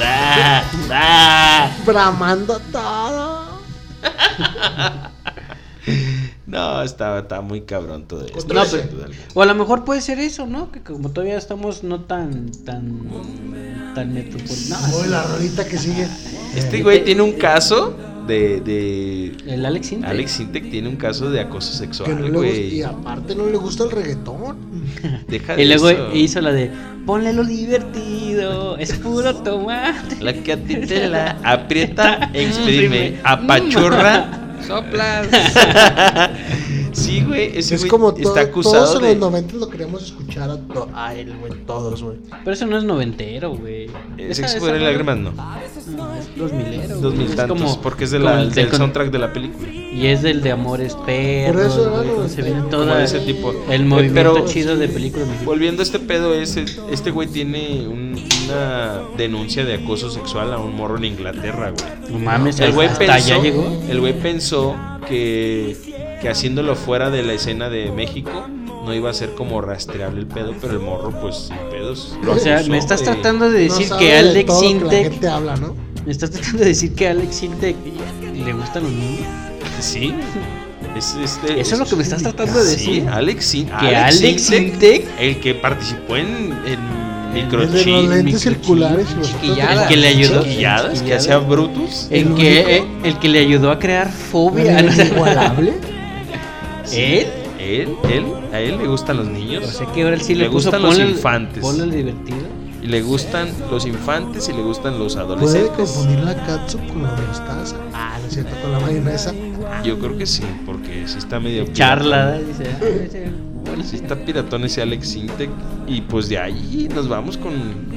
Bramando todo. No, está, está muy cabrón todo esto. No, pero-. O a lo mejor puede ser eso, ¿no? Que como todavía estamos no tan tan tan metropolitanos. La rolita que sigue. Este güey tiene un caso de. de El Alex Intec. Alex Sintek tiene un caso de acoso Que sexual, no le gusta, y aparte no le gusta el reggaetón. Deja de Y luego eso. hizo la de ponle lo divertido, es puro tomate. La que a ti te la aprieta, exprime, apachurra. Soplas. Sí, güey, ese es güey como todo, está acusado todos en de. los 90 lo queremos escuchar a, to- a él, güey. Todos, güey. Pero eso no es noventero, güey. Ese Esa- Sexo de lágrimas, no. No, es dos milero. Dos mil Es tantos, como- porque es de la, el del con- soundtrack de la película. Y es del de Amores Perros. Por eso güey, donde se noventero. viene todo ese tipo. el Eh, movimiento pero- chido de películas. Volviendo a este pedo, es, este güey tiene un- una denuncia de acoso sexual a un morro en Inglaterra, güey. No mames, El güey hasta pensó, allá llegó. el güey pensó que, que haciéndolo fuera de la escena de México no iba a ser como rastreable el pedo, pero el morro pues sin pedos. lo O sea, acusó, me estás güey. tratando de decir que de Alex todo que la Intec. gente habla, ¿no? Me estás tratando de decir que Alex Intec le gustan los niños. Sí. Es, este- Eso es lo que me estás tratando de Sí, decir. Alex, Sin- Que Alex Intec, el que participó en, en de Microchip, los lentes Microchip, circulares y los chiquilladas. el que le ayudó. chiquilladas, que hacía Brutus. El El que, eh, el que le ayudó a crear fobia. ¿El ¿no? inigualable? ¿Él? Él, él, a él le gustan los niños. O sea que ahora él sí le, Le puso gustan los ponle infantes. ponle el divertido. Y le gustan los infantes y le gustan los Puede adolescentes. confundir la catsup con la mostaza. Ah, no es cierto, con la mayonesa. Yo creo que sí, porque sí está medio Charla, piratón. dice. "Ah, Sí está piratón ese Alex Sintek. Y pues de ahí nos vamos con.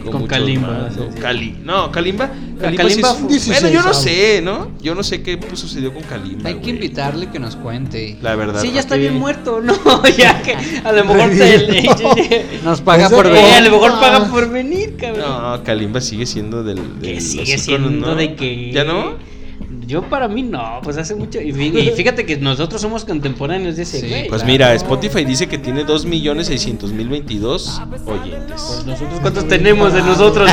Con, Kalimba, más, ¿no? sí, sí. Cali- no, Kalimba. Kalimba, Kalimba sí es- fue- 16, bueno, yo no sé, ¿no? Yo no sé qué pues, sucedió con Kalimba. Hay que invitarle que nos cuente. La verdad. Sí, ya está bien muerto, ¿no? ya que a lo mejor te, Nos paga por Eh, a ver. lo mejor paga por venir, cabrón. No, Kalimba sigue siendo del. de que los sigue siendo ¿no? de que. ¿Ya no? Yo para mí no, pues hace mucho. Y fí- y fíjate que nosotros somos contemporáneos de ese Sí, güey. Pues Claro. mira, Spotify dice que tiene 2.600.022 oyentes. Pues nosotros cuántos tenemos de nosotros.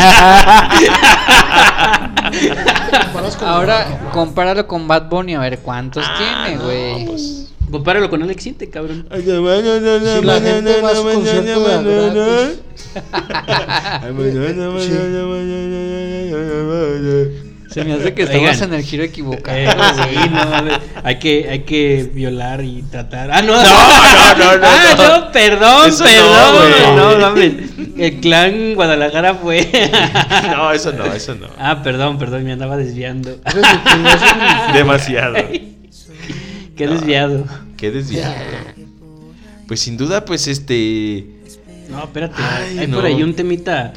Ahora compáralo con Bad Bunny a ver cuántos Ah, tiene, no, güey. pues. Compáralo con Alex Inte, cabrón. Se me hace que Oigan. estabas en el giro equivocado. Eh, sí, no, hay que, hay que violar y tratar. Ah, no, no, no, no, Ah, no. no, perdón, Eso no, perdón. güey. No, mames. El clan Guadalajara fue. No, eso no, eso no. Ah, perdón, perdón, me andaba desviando. Demasiado. Qué desviado. Qué desviado. Pues sin duda, pues este. No, espérate. Ay, hay no. por ahí un temita.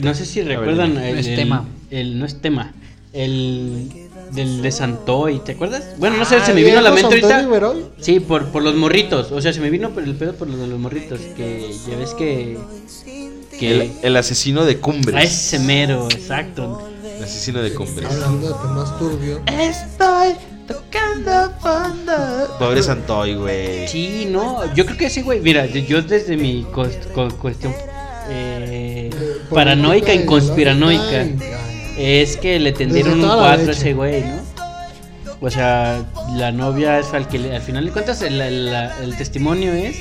No sé si ver, recuerdan. dime. el, No es el- tema. el- no es tema. El del de Santoy, ¿te acuerdas? Bueno, no sé, Ah, se me vino a la mente ahorita. Sí, por, por los morritos. O sea, se me vino por el pedo por los de los morritos. Que ya ves que. Que. El, el asesino de cumbres. A ese mero, exacto. El asesino de cumbres. Hablando de temas turbios. Estoy tocando fondo. Pobre Santoy, güey. Sí, no. Yo creo que sí, güey. Mira, yo- desde mi cuestión eh, paranoica y conspiranoica. Es que le tendieron un Desde toda la 4 a ese güey, ¿no? O sea, la novia es al que le- al final de cuentas el, el- la- el testimonio es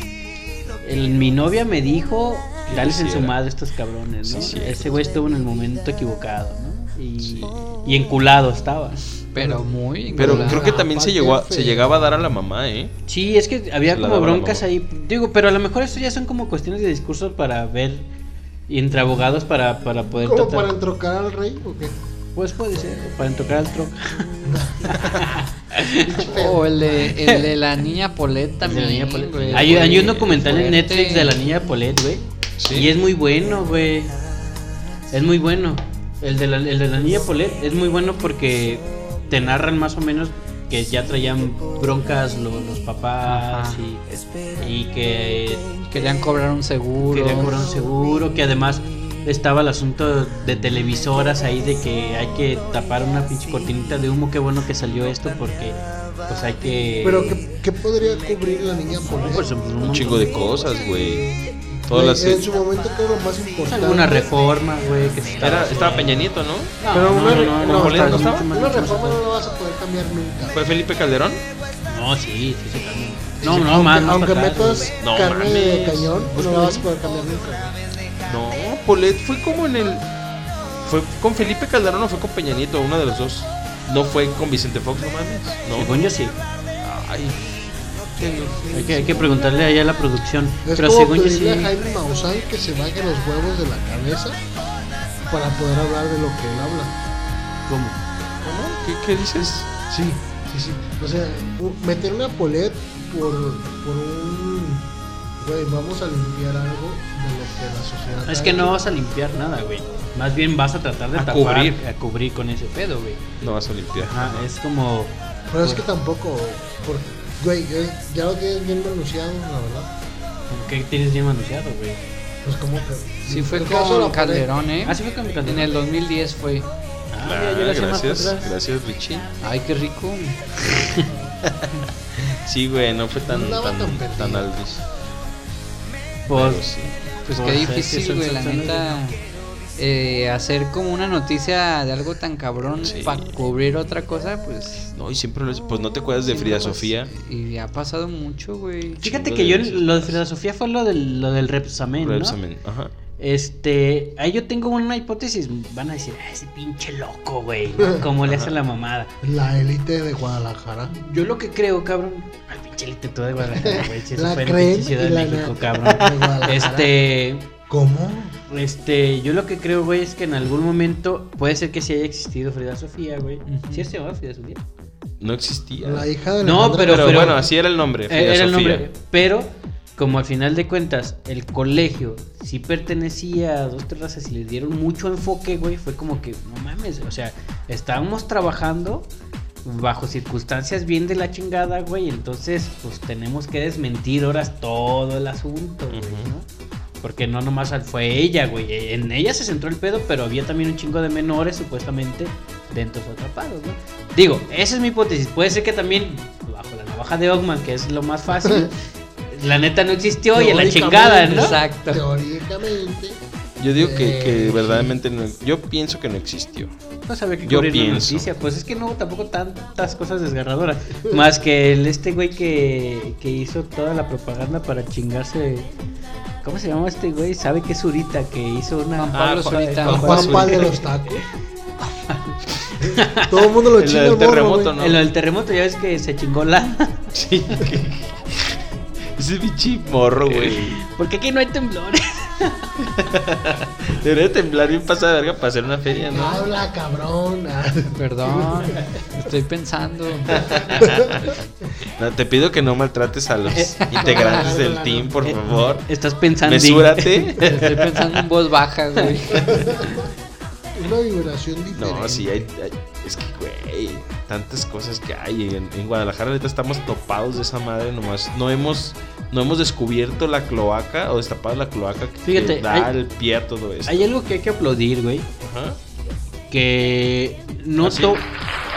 el, mi novia me dijo dales en su madre estos cabrones, ¿no? Sí, ese güey estuvo en el momento equivocado, ¿no? Y, y enculado estaba. Pero muy. Pero enculado. creo que también se llegó a- se llegaba a dar a la mamá, ¿eh? Sí, es que había Se como broncas ahí. Digo, pero a lo mejor esto ya son como cuestiones de discurso para ver y entre abogados para, para poder ¿Como tratar. para entrocar al rey o qué? Pues puede ser, o para tocar al troca. O el de, el de la niña Polet también. de la niña Polet. güey, Hay, hay un documental en. Netflix de la niña Polet, güey. Sí. Y es muy bueno, güey. Es muy bueno. El de, la, el de la niña Polet es muy bueno porque te narran más o menos que ya traían broncas lo- los, papás y, y que Querían cobrar un seguro. querían cobrar un seguro, que además estaba el asunto de televisoras ahí de que hay que tapar una pinche cortinita de humo. Qué bueno que salió esto porque pues hay que... Pero ¿qué, qué podría cubrir la niña por No, eso? pues, Un chingo de cosas, güey. Todas las. En su momento que era lo más importante. Alguna reforma, güey, que se estaba Era, haciendo. estaba Peña Nieto, ¿no? No, Pero no, una, no, no, no, no, ¿Polet está- no estaba? una reforma no la vas a poder cambiar nunca. ¿Fue Felipe Calderón? No, sí, sí, sí. también. Sí, No, no, aunque, más, más aunque atrás, metas. No carne de mames. cañón, Pues no la vas a poder cambiar nunca. No, Polet fue como en el. ¿Fue con Felipe Calderón o fue con Peña Nieto? Uno de los dos. No fue con Vicente Fox, no mames. No. Según yo sí. Ay. Hay que, hay que preguntarle allá a la producción. Es Pero como según yo sí. a Jaime Maussan que se baje los huevos de la cabeza para poder hablar de lo que él habla. ¿Cómo? ¿Qué, qué dices? Sí, sí, sí. O sea, meter una polet por, por un... Güey, vamos a limpiar algo de lo que la sociedad... Es que no vas a limpiar nada, güey. Más bien vas a tratar de A tapar, cubrir. a cubrir con ese pedo, güey. No vas a limpiar. Ajá, es como. Pero es que tampoco... por- Güey, ya- ya lo tienes bien anunciado, la verdad. que tienes bien manoseado, güey. Pues como que... Sí, fue el caso de la con Calderón, ¿eh? Ah, sí fue con Calderón. En el 2010 fue. Ah, Ah, gracias, gracias Richie. Ay, qué rico. Sí, güey, no fue tan, No tan, tan aldris. Pues, sí. Pues qué difícil, güey, la neta. eh, hacer como una noticia de algo tan cabrón Sí. para cubrir otra cosa, pues. No, y siempre lo Pues no te acuerdas de sí, Frida pues, Sofía. Y ha pasado mucho, güey. Fíjate que yo lo de. Frida Sofía fue lo del, lo del Repsamen, ¿no? Repsamen, Ajá. Este, ahí yo tengo una hipótesis. Van a decir, "Ah, ese pinche loco, güey. ¿no? ¿Cómo le hace la mamada? La élite de Guadalajara. Yo lo que creo, cabrón. Al pinche elite todo de Guadalajara, güey. Si eso La creen pinche Ciudad de la México, cabrón. de. Este, ¿Cómo? este, yo lo que creo, güey, es que en algún momento puede ser que sí haya existido Frida Sofía, güey. Ujú. ¿Sí se llamaba Frida Sofía? No existía. La hija de No, pero- pero, bueno, así era el nombre. Frida Eh, Era el nombre. Pero, como al final de cuentas, el colegio sí pertenecía a dos, tres razas y le dieron mucho enfoque, güey, fue como que, no mames, o sea, estábamos trabajando bajo circunstancias bien de la chingada, güey, entonces, pues tenemos que desmentir horas todo el asunto, güey. ¿no? Porque no nomás fue ella, güey. En ella se centró el pedo, pero había también un chingo de menores, supuestamente, dentro de atrapados, ¿no? Digo, esa es mi hipótesis. Puede ser que también, bajo la navaja de Ogman, que es lo más fácil, la neta no existió y a la chingada, ¿no? Exacto. Teóricamente. Yo digo que, que Eh, verdaderamente no- yo pienso que no existió. No sabía que Yo pienso. noticia. Pues es que no hubo tampoco tantas cosas desgarradoras. Más que el este güey que, que hizo toda la propaganda para chingarse. ¿Cómo se llama este güey? Sabe que es Zurita, que hizo una. Juan Pablo Ah, Zurita. Juan Juan de los tacos. Todo el mundo lo El chinga del al morro, terremoto, güey. ¿no? En lo del terremoto ya ves que se chingó la. Sí, que- Ese bichi morro, güey. Porque aquí no hay temblores. Debería temblar bien pasada de verga para hacer una feria, ¿no? Habla, cabrón. Perdón, estoy pensando. No, te pido que no maltrates a los integrantes del team, por favor. Estás pensando. Mesúrate. Estoy pensando en voz baja, güey. Una vibración diferente. No, sí, hay, hay- es que, güey, tantas cosas que hay. En, en Guadalajara ahorita estamos topados de esa madre nomás. No hemos, no hemos descubierto la cloaca o destapado la cloaca que Fíjate, da hay- el pie a todo esto. Hay algo que hay que aplaudir, güey. Ajá. Que no ¿Ah, to-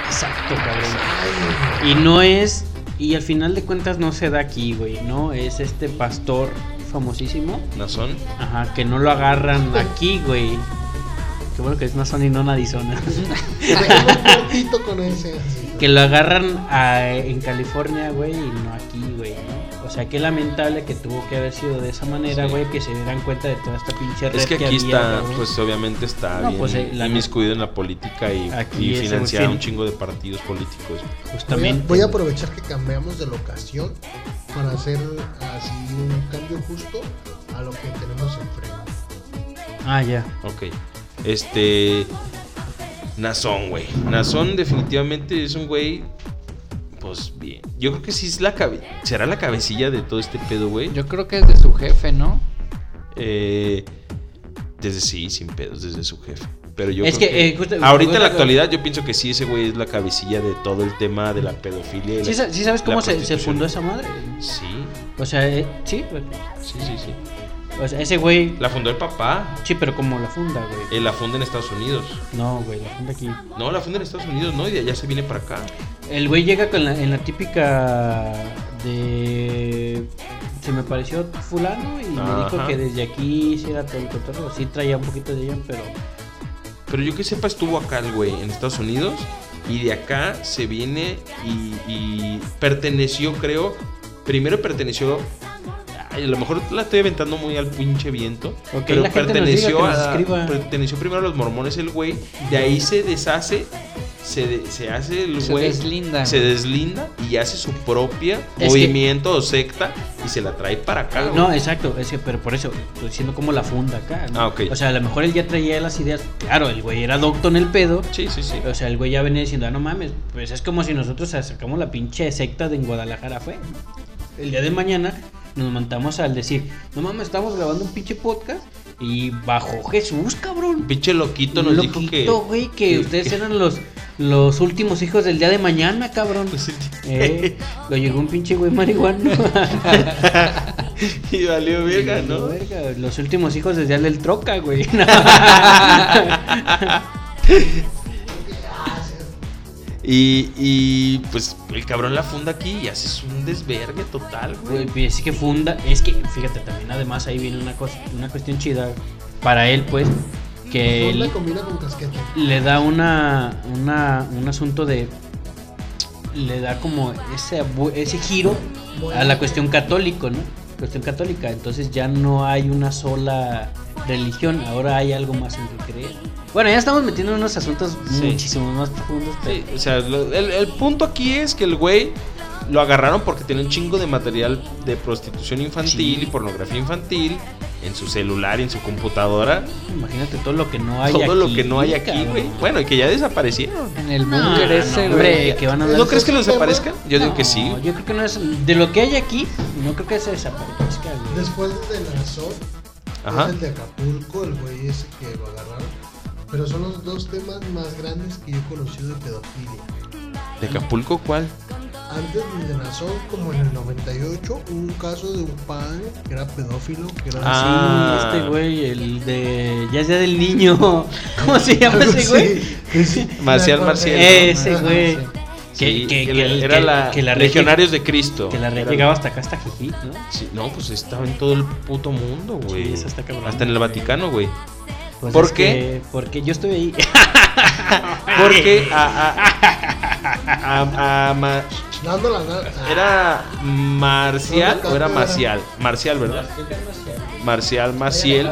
Exacto, cabrón. Y no es. Y al final de cuentas no se da aquí, güey. No es este pastor famosísimo. Nazón. Ajá, que no lo agarran aquí, güey. Qué bueno que es Nazón y no Nadizona. Dejemos un cortito con ese. que lo agarran a- en California, güey, y no aquí, güey, ¿no? O sea, qué lamentable que tuvo que haber sido de esa manera, Sí. güey, que se dieran cuenta de toda esta pinche red Es que aquí había, está, pues obviamente está No, bien pues, eh, la- inmiscuido en la política y, Aquí y güey un chingo de partidos políticos. Voy a, justamente. voy a aprovechar que cambiamos de locación para hacer así un cambio justo a lo que tenemos enfrente. Ah, ya. Ok. Este. Nazón, güey. Nazón definitivamente es un güey. Pues bien. Yo creo que sí es la cabe será la cabecilla de todo este pedo, güey. Yo creo que es de su jefe, ¿no? Eh, desde sí, sin pedos, desde su jefe. Pero yo Es creo que, eh, justo- ahorita en la actualidad yo pienso que sí ese güey es la cabecilla de todo el tema de la pedofilia. y ¿Sí, la- sí sabes cómo se, fundó esa madre? Sí, O sea, eh, sí, sí, sí, sí. O sea, ese güey. La fundó el papá. Sí, pero como la funda, güey. eh, la funda en Estados Unidos. No, güey, la funda aquí. No, la funda en Estados Unidos, ¿no? Y de allá se viene para acá. El güey llega con la, en la típica de... Se me pareció fulano y me dijo que desde aquí hiciera todo el cotorreo. Sí traía un poquito de ella, pero... Pero yo que sepa, estuvo acá el güey, en Estados Unidos. Y de acá se viene y, y perteneció, creo. Primero perteneció. Ay, a lo mejor la estoy aventando muy al pinche viento. Ok, pero la gente nos diga, perteneció que nos a. escriba. Perteneció primero a los mormones el güey. De ahí se deshace. Se, de- se hace el Se güey. deslinda. Se deslinda y hace su propia movimiento o secta. Y se la trae para acá. güey. No, exacto, es que, pero por eso, estoy diciendo como la funda acá. ¿no? Ah, ok. O sea, a lo mejor él ya traía las ideas. Claro, el güey era docto en el pedo. Sí, sí, sí. O sea, el güey ya venía diciendo, ah, no mames, pues es como si nosotros sacamos la pinche secta de en Guadalajara fue. El día de mañana nos montamos al decir, no mames, estamos grabando un pinche podcast y bajó Jesús, cabrón. Pinche loquito nos dijo que. Loquito, güey, que, que- ustedes eran los, los últimos hijos del día de mañana, cabrón. Pues, Eh, lo llegó un pinche güey marihuano. y valió verga, No, ¿no? verga, Los últimos hijos del día del troca, güey. Y, y pues el cabrón la funda aquí y haces un desvergue total, güey. Güey, pues, es que funda, es que, fíjate, también además ahí viene una cosa, una cuestión chida para él, pues, que él combina con casquete. le da una, una, un asunto de, le da como ese, ese giro a la cuestión católico, ¿no? Cuestión católica, entonces ya no hay una sola religión, ahora hay algo más en que creer. Bueno, ya estamos metiendo en unos asuntos Sí. muchísimo más profundos. pero- Sí, o sea, lo- el, el punto aquí es que el güey lo agarraron porque tenía un chingo de material de prostitución infantil Sí. y pornografía infantil en su celular y en su computadora. Imagínate todo lo que no hay todo aquí. lo que no hay aquí, güey. Bueno, y que ya desaparecieron. En el No, búnker no, ese, hombre, güey. que van a andar- ¿No crees que lo ese tema- desaparezcan? Yo digo que No, sí. Yo creo que no es. De lo que hay aquí, no creo que se desaparezca, güey. Después de Nazón, Ajá. es el de Acapulco, el güey ese que lo agarraron. Pero son los dos temas más grandes que yo he conocido de pedofilia. ¿De Acapulco cuál? Antes de Nazón, como en el 98, un caso de un padre que era pedófilo, que era Ah. Sí, este güey, el de. Ya sea del niño. ¿Cómo se llama ese güey? así. Sí, Marcial. Marcial. Ese güey. sí. Que, Sí, que, que que le- el- era que- la que la red Legionarios de Cristo. Que la red llegaba hasta acá, hasta Jijí, ¿no? Sí, no, pues estaba en todo el puto mundo, güey. Sí, cabrón. Hasta en el Vaticano, güey. Pues ¿Por es qué? que- porque yo estoy ahí. Porque a, a, a- a Ma- Dando la ¿Era Marcial Una o era cátedra. Marcial? Marcial, ¿verdad? Marcial Maciel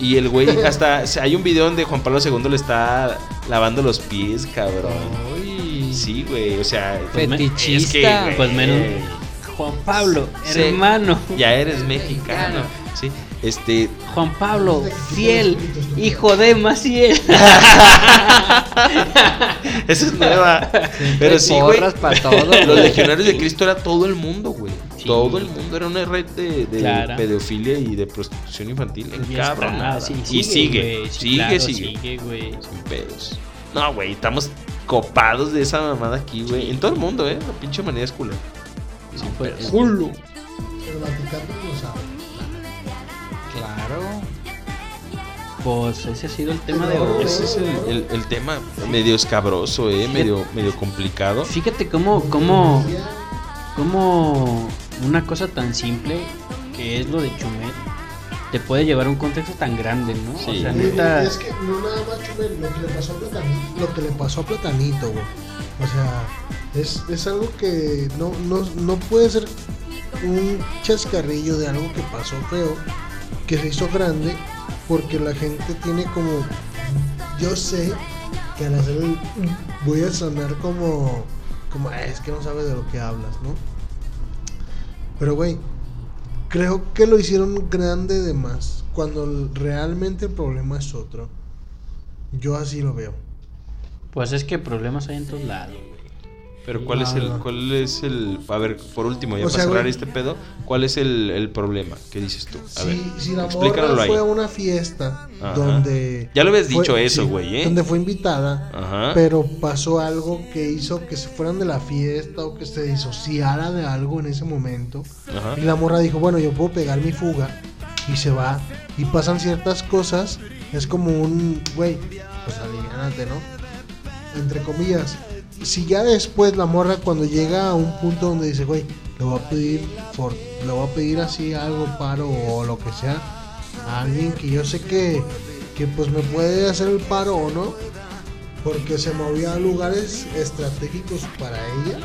Y el güey, hasta hay un video donde Juan Pablo II le está lavando los pies, cabrón. Uy. Sí, güey, o sea, Pues me- Fetichista. güey, Pues menos. Juan Pablo, Sí. hermano. Ya eres mexicano. Sí, este. Juan Pablo, fiel, hijo de Maciel. Esa es nueva. Pero sí, güey. Los legionarios de Cristo era todo el mundo, güey. Sí. Todo el mundo era una red de, de Claro. pedofilia y de prostitución infantil. Cabrón. está, sí, y sigue, güey, sí, sigue, claro, sigue. sigue, güey. Sin pedos. No, güey, estamos copados de esa mamada aquí, güey. En todo el mundo, ¿eh? La pinche manía es culera. Sin pues, pedos. culo. El Vaticano lo sabe. Claro. Pues ese ha sido el tema de hoy. Ese es el, el- el tema medio escabroso, ¿eh? Medio, medio complicado. Fíjate cómo, cómo, cómo una cosa tan simple que es lo de Chumet te puede llevar a un contexto tan grande, ¿no? Sí. O sea, neta, Es que no nada más Chumel, lo que le pasó a Platanito, lo que le pasó a Platanito, güey. O sea, es, es algo que no, no, no puede ser un chascarrillo de algo que pasó feo, que se hizo grande, porque la gente tiene como. Yo sé que al hacer el. Voy a sonar como. Como, "Ah, es que no sabes de lo que hablas, ¿no? Pero, güey, creo que lo hicieron grande de más. Cuando el- realmente el problema es otro. Yo así lo veo. pues es que problemas hay en todos lados, güey. Pero ¿cuál es el, No. cuál es el, a ver, por último, ya O para sea, cerrar güey. este pedo, ¿cuál es el, el problema? ¿Qué dices tú? A ver, Si, si la morra ahí. fue a una fiesta Ajá. donde. Ya lo habías fue- dicho eso, sí, güey, ¿eh? Donde fue invitada. Ajá. Pero pasó algo que hizo que se fueran de la fiesta o que se disociara de algo en ese momento. Ajá. Y la morra dijo, bueno, yo puedo pegar mi fuga. Y se va. Y pasan ciertas cosas. Es como un, güey, pues aliviánate, ¿no? Entre comillas. Si ya después la morra cuando llega a un punto donde dice, güey, le voy a pedir, for- le voy a pedir así algo, paro o lo que sea. A alguien que yo sé que, que pues me puede hacer el paro o no. Porque se movía a lugares estratégicos para ella.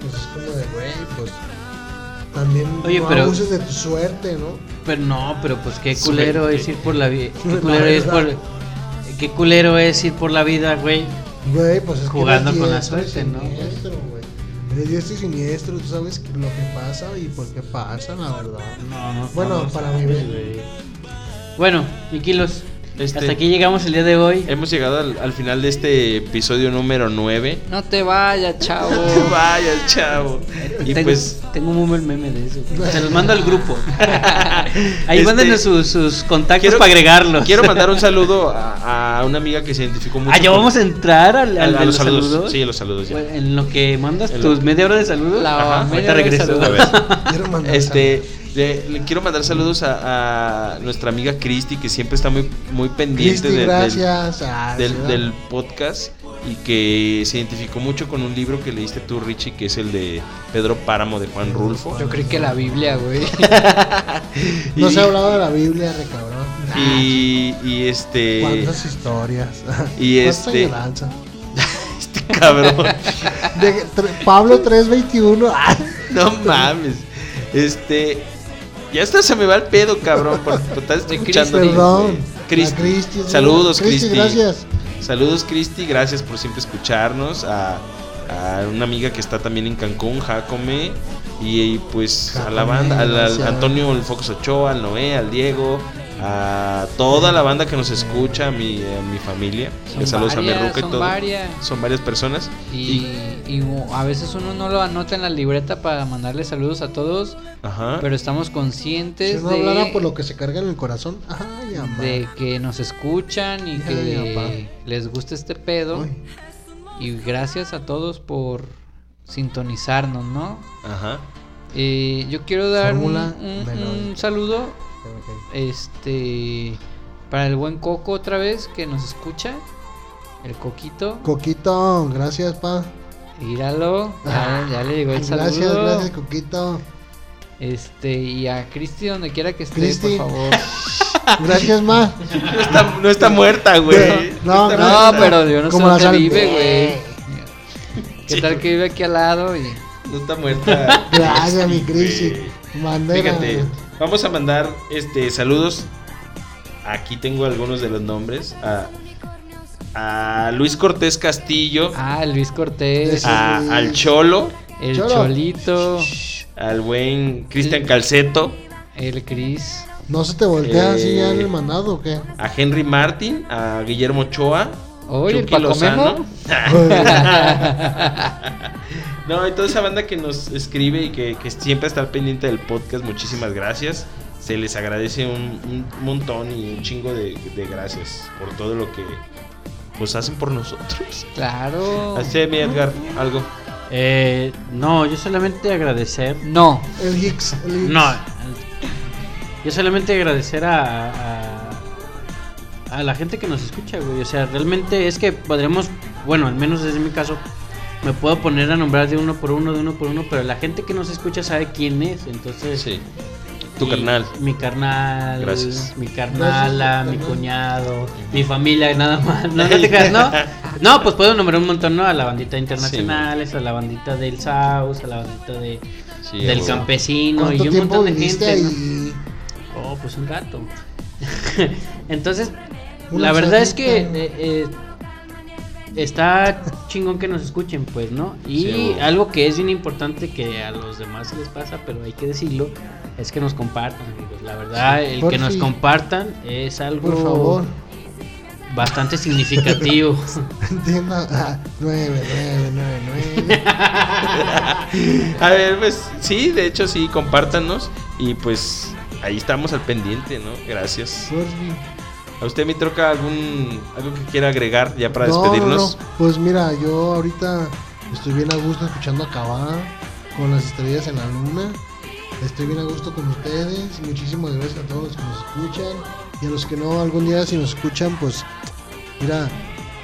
Pues es como de, güey, pues también Oye, no pero- abuses de tu suerte, ¿no? Pero no, pero pues qué culero Suerte. es ir por la vida. Qué culero es por. Qué culero es ir por la vida, güey. Güey, pues es Jugando que con la suerte, ¿no? Eres diestro y siniestro, tú sabes lo que pasa y por qué pasa, la verdad. No, no. Bueno, no, para no, mí, güey. Bueno, Miquilos, Este- hasta aquí llegamos el día de hoy. Hemos llegado al, al final de este episodio número 9. No te vayas, chavo. Vaya, chavo. Y tengo, pues, tengo un buen meme de eso. Se los mando al grupo. Ahí Este, mándenos sus, sus contactos quiero- para agregarlos. quiero mandar un saludo a, a una amiga que se identificó mucho. Ah, ya vamos a entrar al, al a los los saludos. saludos. Sí, a los saludos ya. Bueno, en lo que mandas En tus lo- media hora de saludos. La Ajá, media ahorita regreso. saludos. A ver. Quiero mandar Este, le, le quiero mandar saludos a, a nuestra amiga Cristi, que siempre está muy, muy pendiente de- del, gracias. Ah, del podcast y que se identificó mucho con un libro que leíste tú, Richie, que es el de Pedro Páramo de Juan Rulfo. Yo creí que la Biblia, güey. No y- se ha hablado de la Biblia, re cabrón. Y, y este. ¿Cuántas historias? y ¿Cuánta este-? Este cabrón. De- tre- Pablo 321. ah, No mames. Este. Ya hasta se me va el pedo, cabrón, por, por estar escuchando. Perdón. Cristi. Saludos, Cristi, Cristi. Gracias. Saludos, Cristi. Gracias por siempre escucharnos. A, a una amiga que está también en Cancún, Jacome. Y, y, pues a la banda, al, al. Antonio el Focus Ochoa, al Noé, al Diego, a toda la banda que nos escucha, a mi, a mi familia. Son saludos a mi ruca y son todo. varias. Son varias personas. Y, y a veces uno no lo anota en la libreta para mandarle saludos a todos, Ajá. pero estamos Si conscientes no hablara de, por lo que se carga en el corazón. Ay, amá. de que nos escuchan y papá. que les gusta este pedo. Ay, Y gracias a todos por sintonizarnos, ¿no? Ajá. Eh, yo quiero dar un, un saludo este para el buen Coco otra vez que nos escucha. El Coquito. Coquito, gracias, pa. Míralo. Ya, ya le llegó el saludo. Gracias, gracias, Coquito. Este, y a Cristi donde quiera que esté, Cristi. por favor. Gracias, ma. No está, no está muerta, güey. No, no, No, pero yo no sé dónde sal- vive, güey. ¿Qué tal que vive aquí al lado? Y... No está muerta. Gracias, mi Cristi. Fíjate, vamos a mandar este saludos aquí tengo algunos de los nombres. A, a Luis Cortés Castillo, Ah, Luis Cortés. a- al Cholo, el Cholo. Cholito. al buen Cristian Calceto, El Cris. ¿No se te voltea así ya en Eh. el mandado o qué? a Henry Martin, a Guillermo Ochoa. Oye, el Chucky Paco Memo. no, y toda esa banda que nos escribe y que, que siempre está pendiente del podcast, muchísimas gracias. Se les agradece un, un montón y un chingo de, de gracias por todo lo que pues hacen por nosotros. Claro. Así, mi Edgar, algo. Eh, no, yo solamente agradecer. No. El Hicks. El Hicks. No, yo solamente agradecer a, a, a la gente que nos escucha, güey. O sea, realmente es que podremos, bueno, al menos desde mi caso, me puedo poner a nombrar de uno por uno, de uno por uno, pero la gente que nos escucha sabe quién es. Entonces, Sí. Tu y- carnal. Mi carnal. Gracias. Mi carnala, Gracias, mi cuñado, mi familia, nada más. No, no te creas, ¿no? No, pues puedo nombrar un montón, ¿no? A la bandita internacionales, a la bandita del Saus, a la bandita de, Sí, del güey. campesino ¿Cuánto y un montón de gente. Oh, pues un rato. Entonces, la verdad es que eh, eh, está chingón que nos escuchen, pues, ¿no? Y Sí, algo que es bien importante que a los demás se les pasa, pero hay que decirlo, es que nos compartan, amigos. La verdad, el que nos compartan es algo Por favor. bastante significativo. Entienda. Ah, nueve, nueve, nueve, nueve. A ver, pues sí, de hecho sí, compártanos y pues ahí estamos al pendiente, ¿no? Gracias. Por fin. ¿A usted, mi troca, algún algo que quiera agregar ya para No, despedirnos? no, no. Pues mira, yo ahorita estoy bien a gusto escuchando a Cabá con las estrellas en la luna. Estoy bien a gusto con ustedes. Muchísimas gracias a todos los que nos escuchan. Y a los que no, algún día si nos escuchan, pues mira,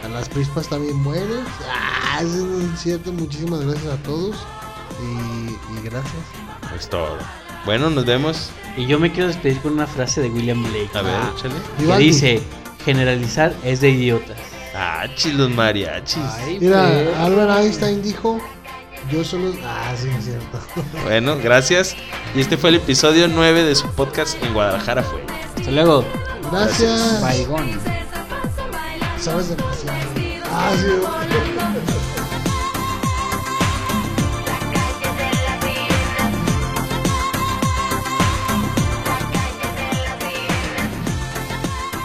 a las prispas también buenas. Ah, eso es cierto. Muchísimas gracias a todos. Y, y gracias. Es todo. Bueno, nos vemos. Y yo me quiero despedir con una frase de William Blake. A ver, Ah, échale. que dice, generalizar es de idiotas. Ah, chilos mariachis. Ay, Mira, pues. Albert Einstein dijo, yo solo... Ah, sí, es cierto. Bueno, gracias. Y este fue el episodio 9 de su podcast en Guadalajara fue. Hasta luego. Gracias. Baigón. Sabes demasiado. Ah, sí.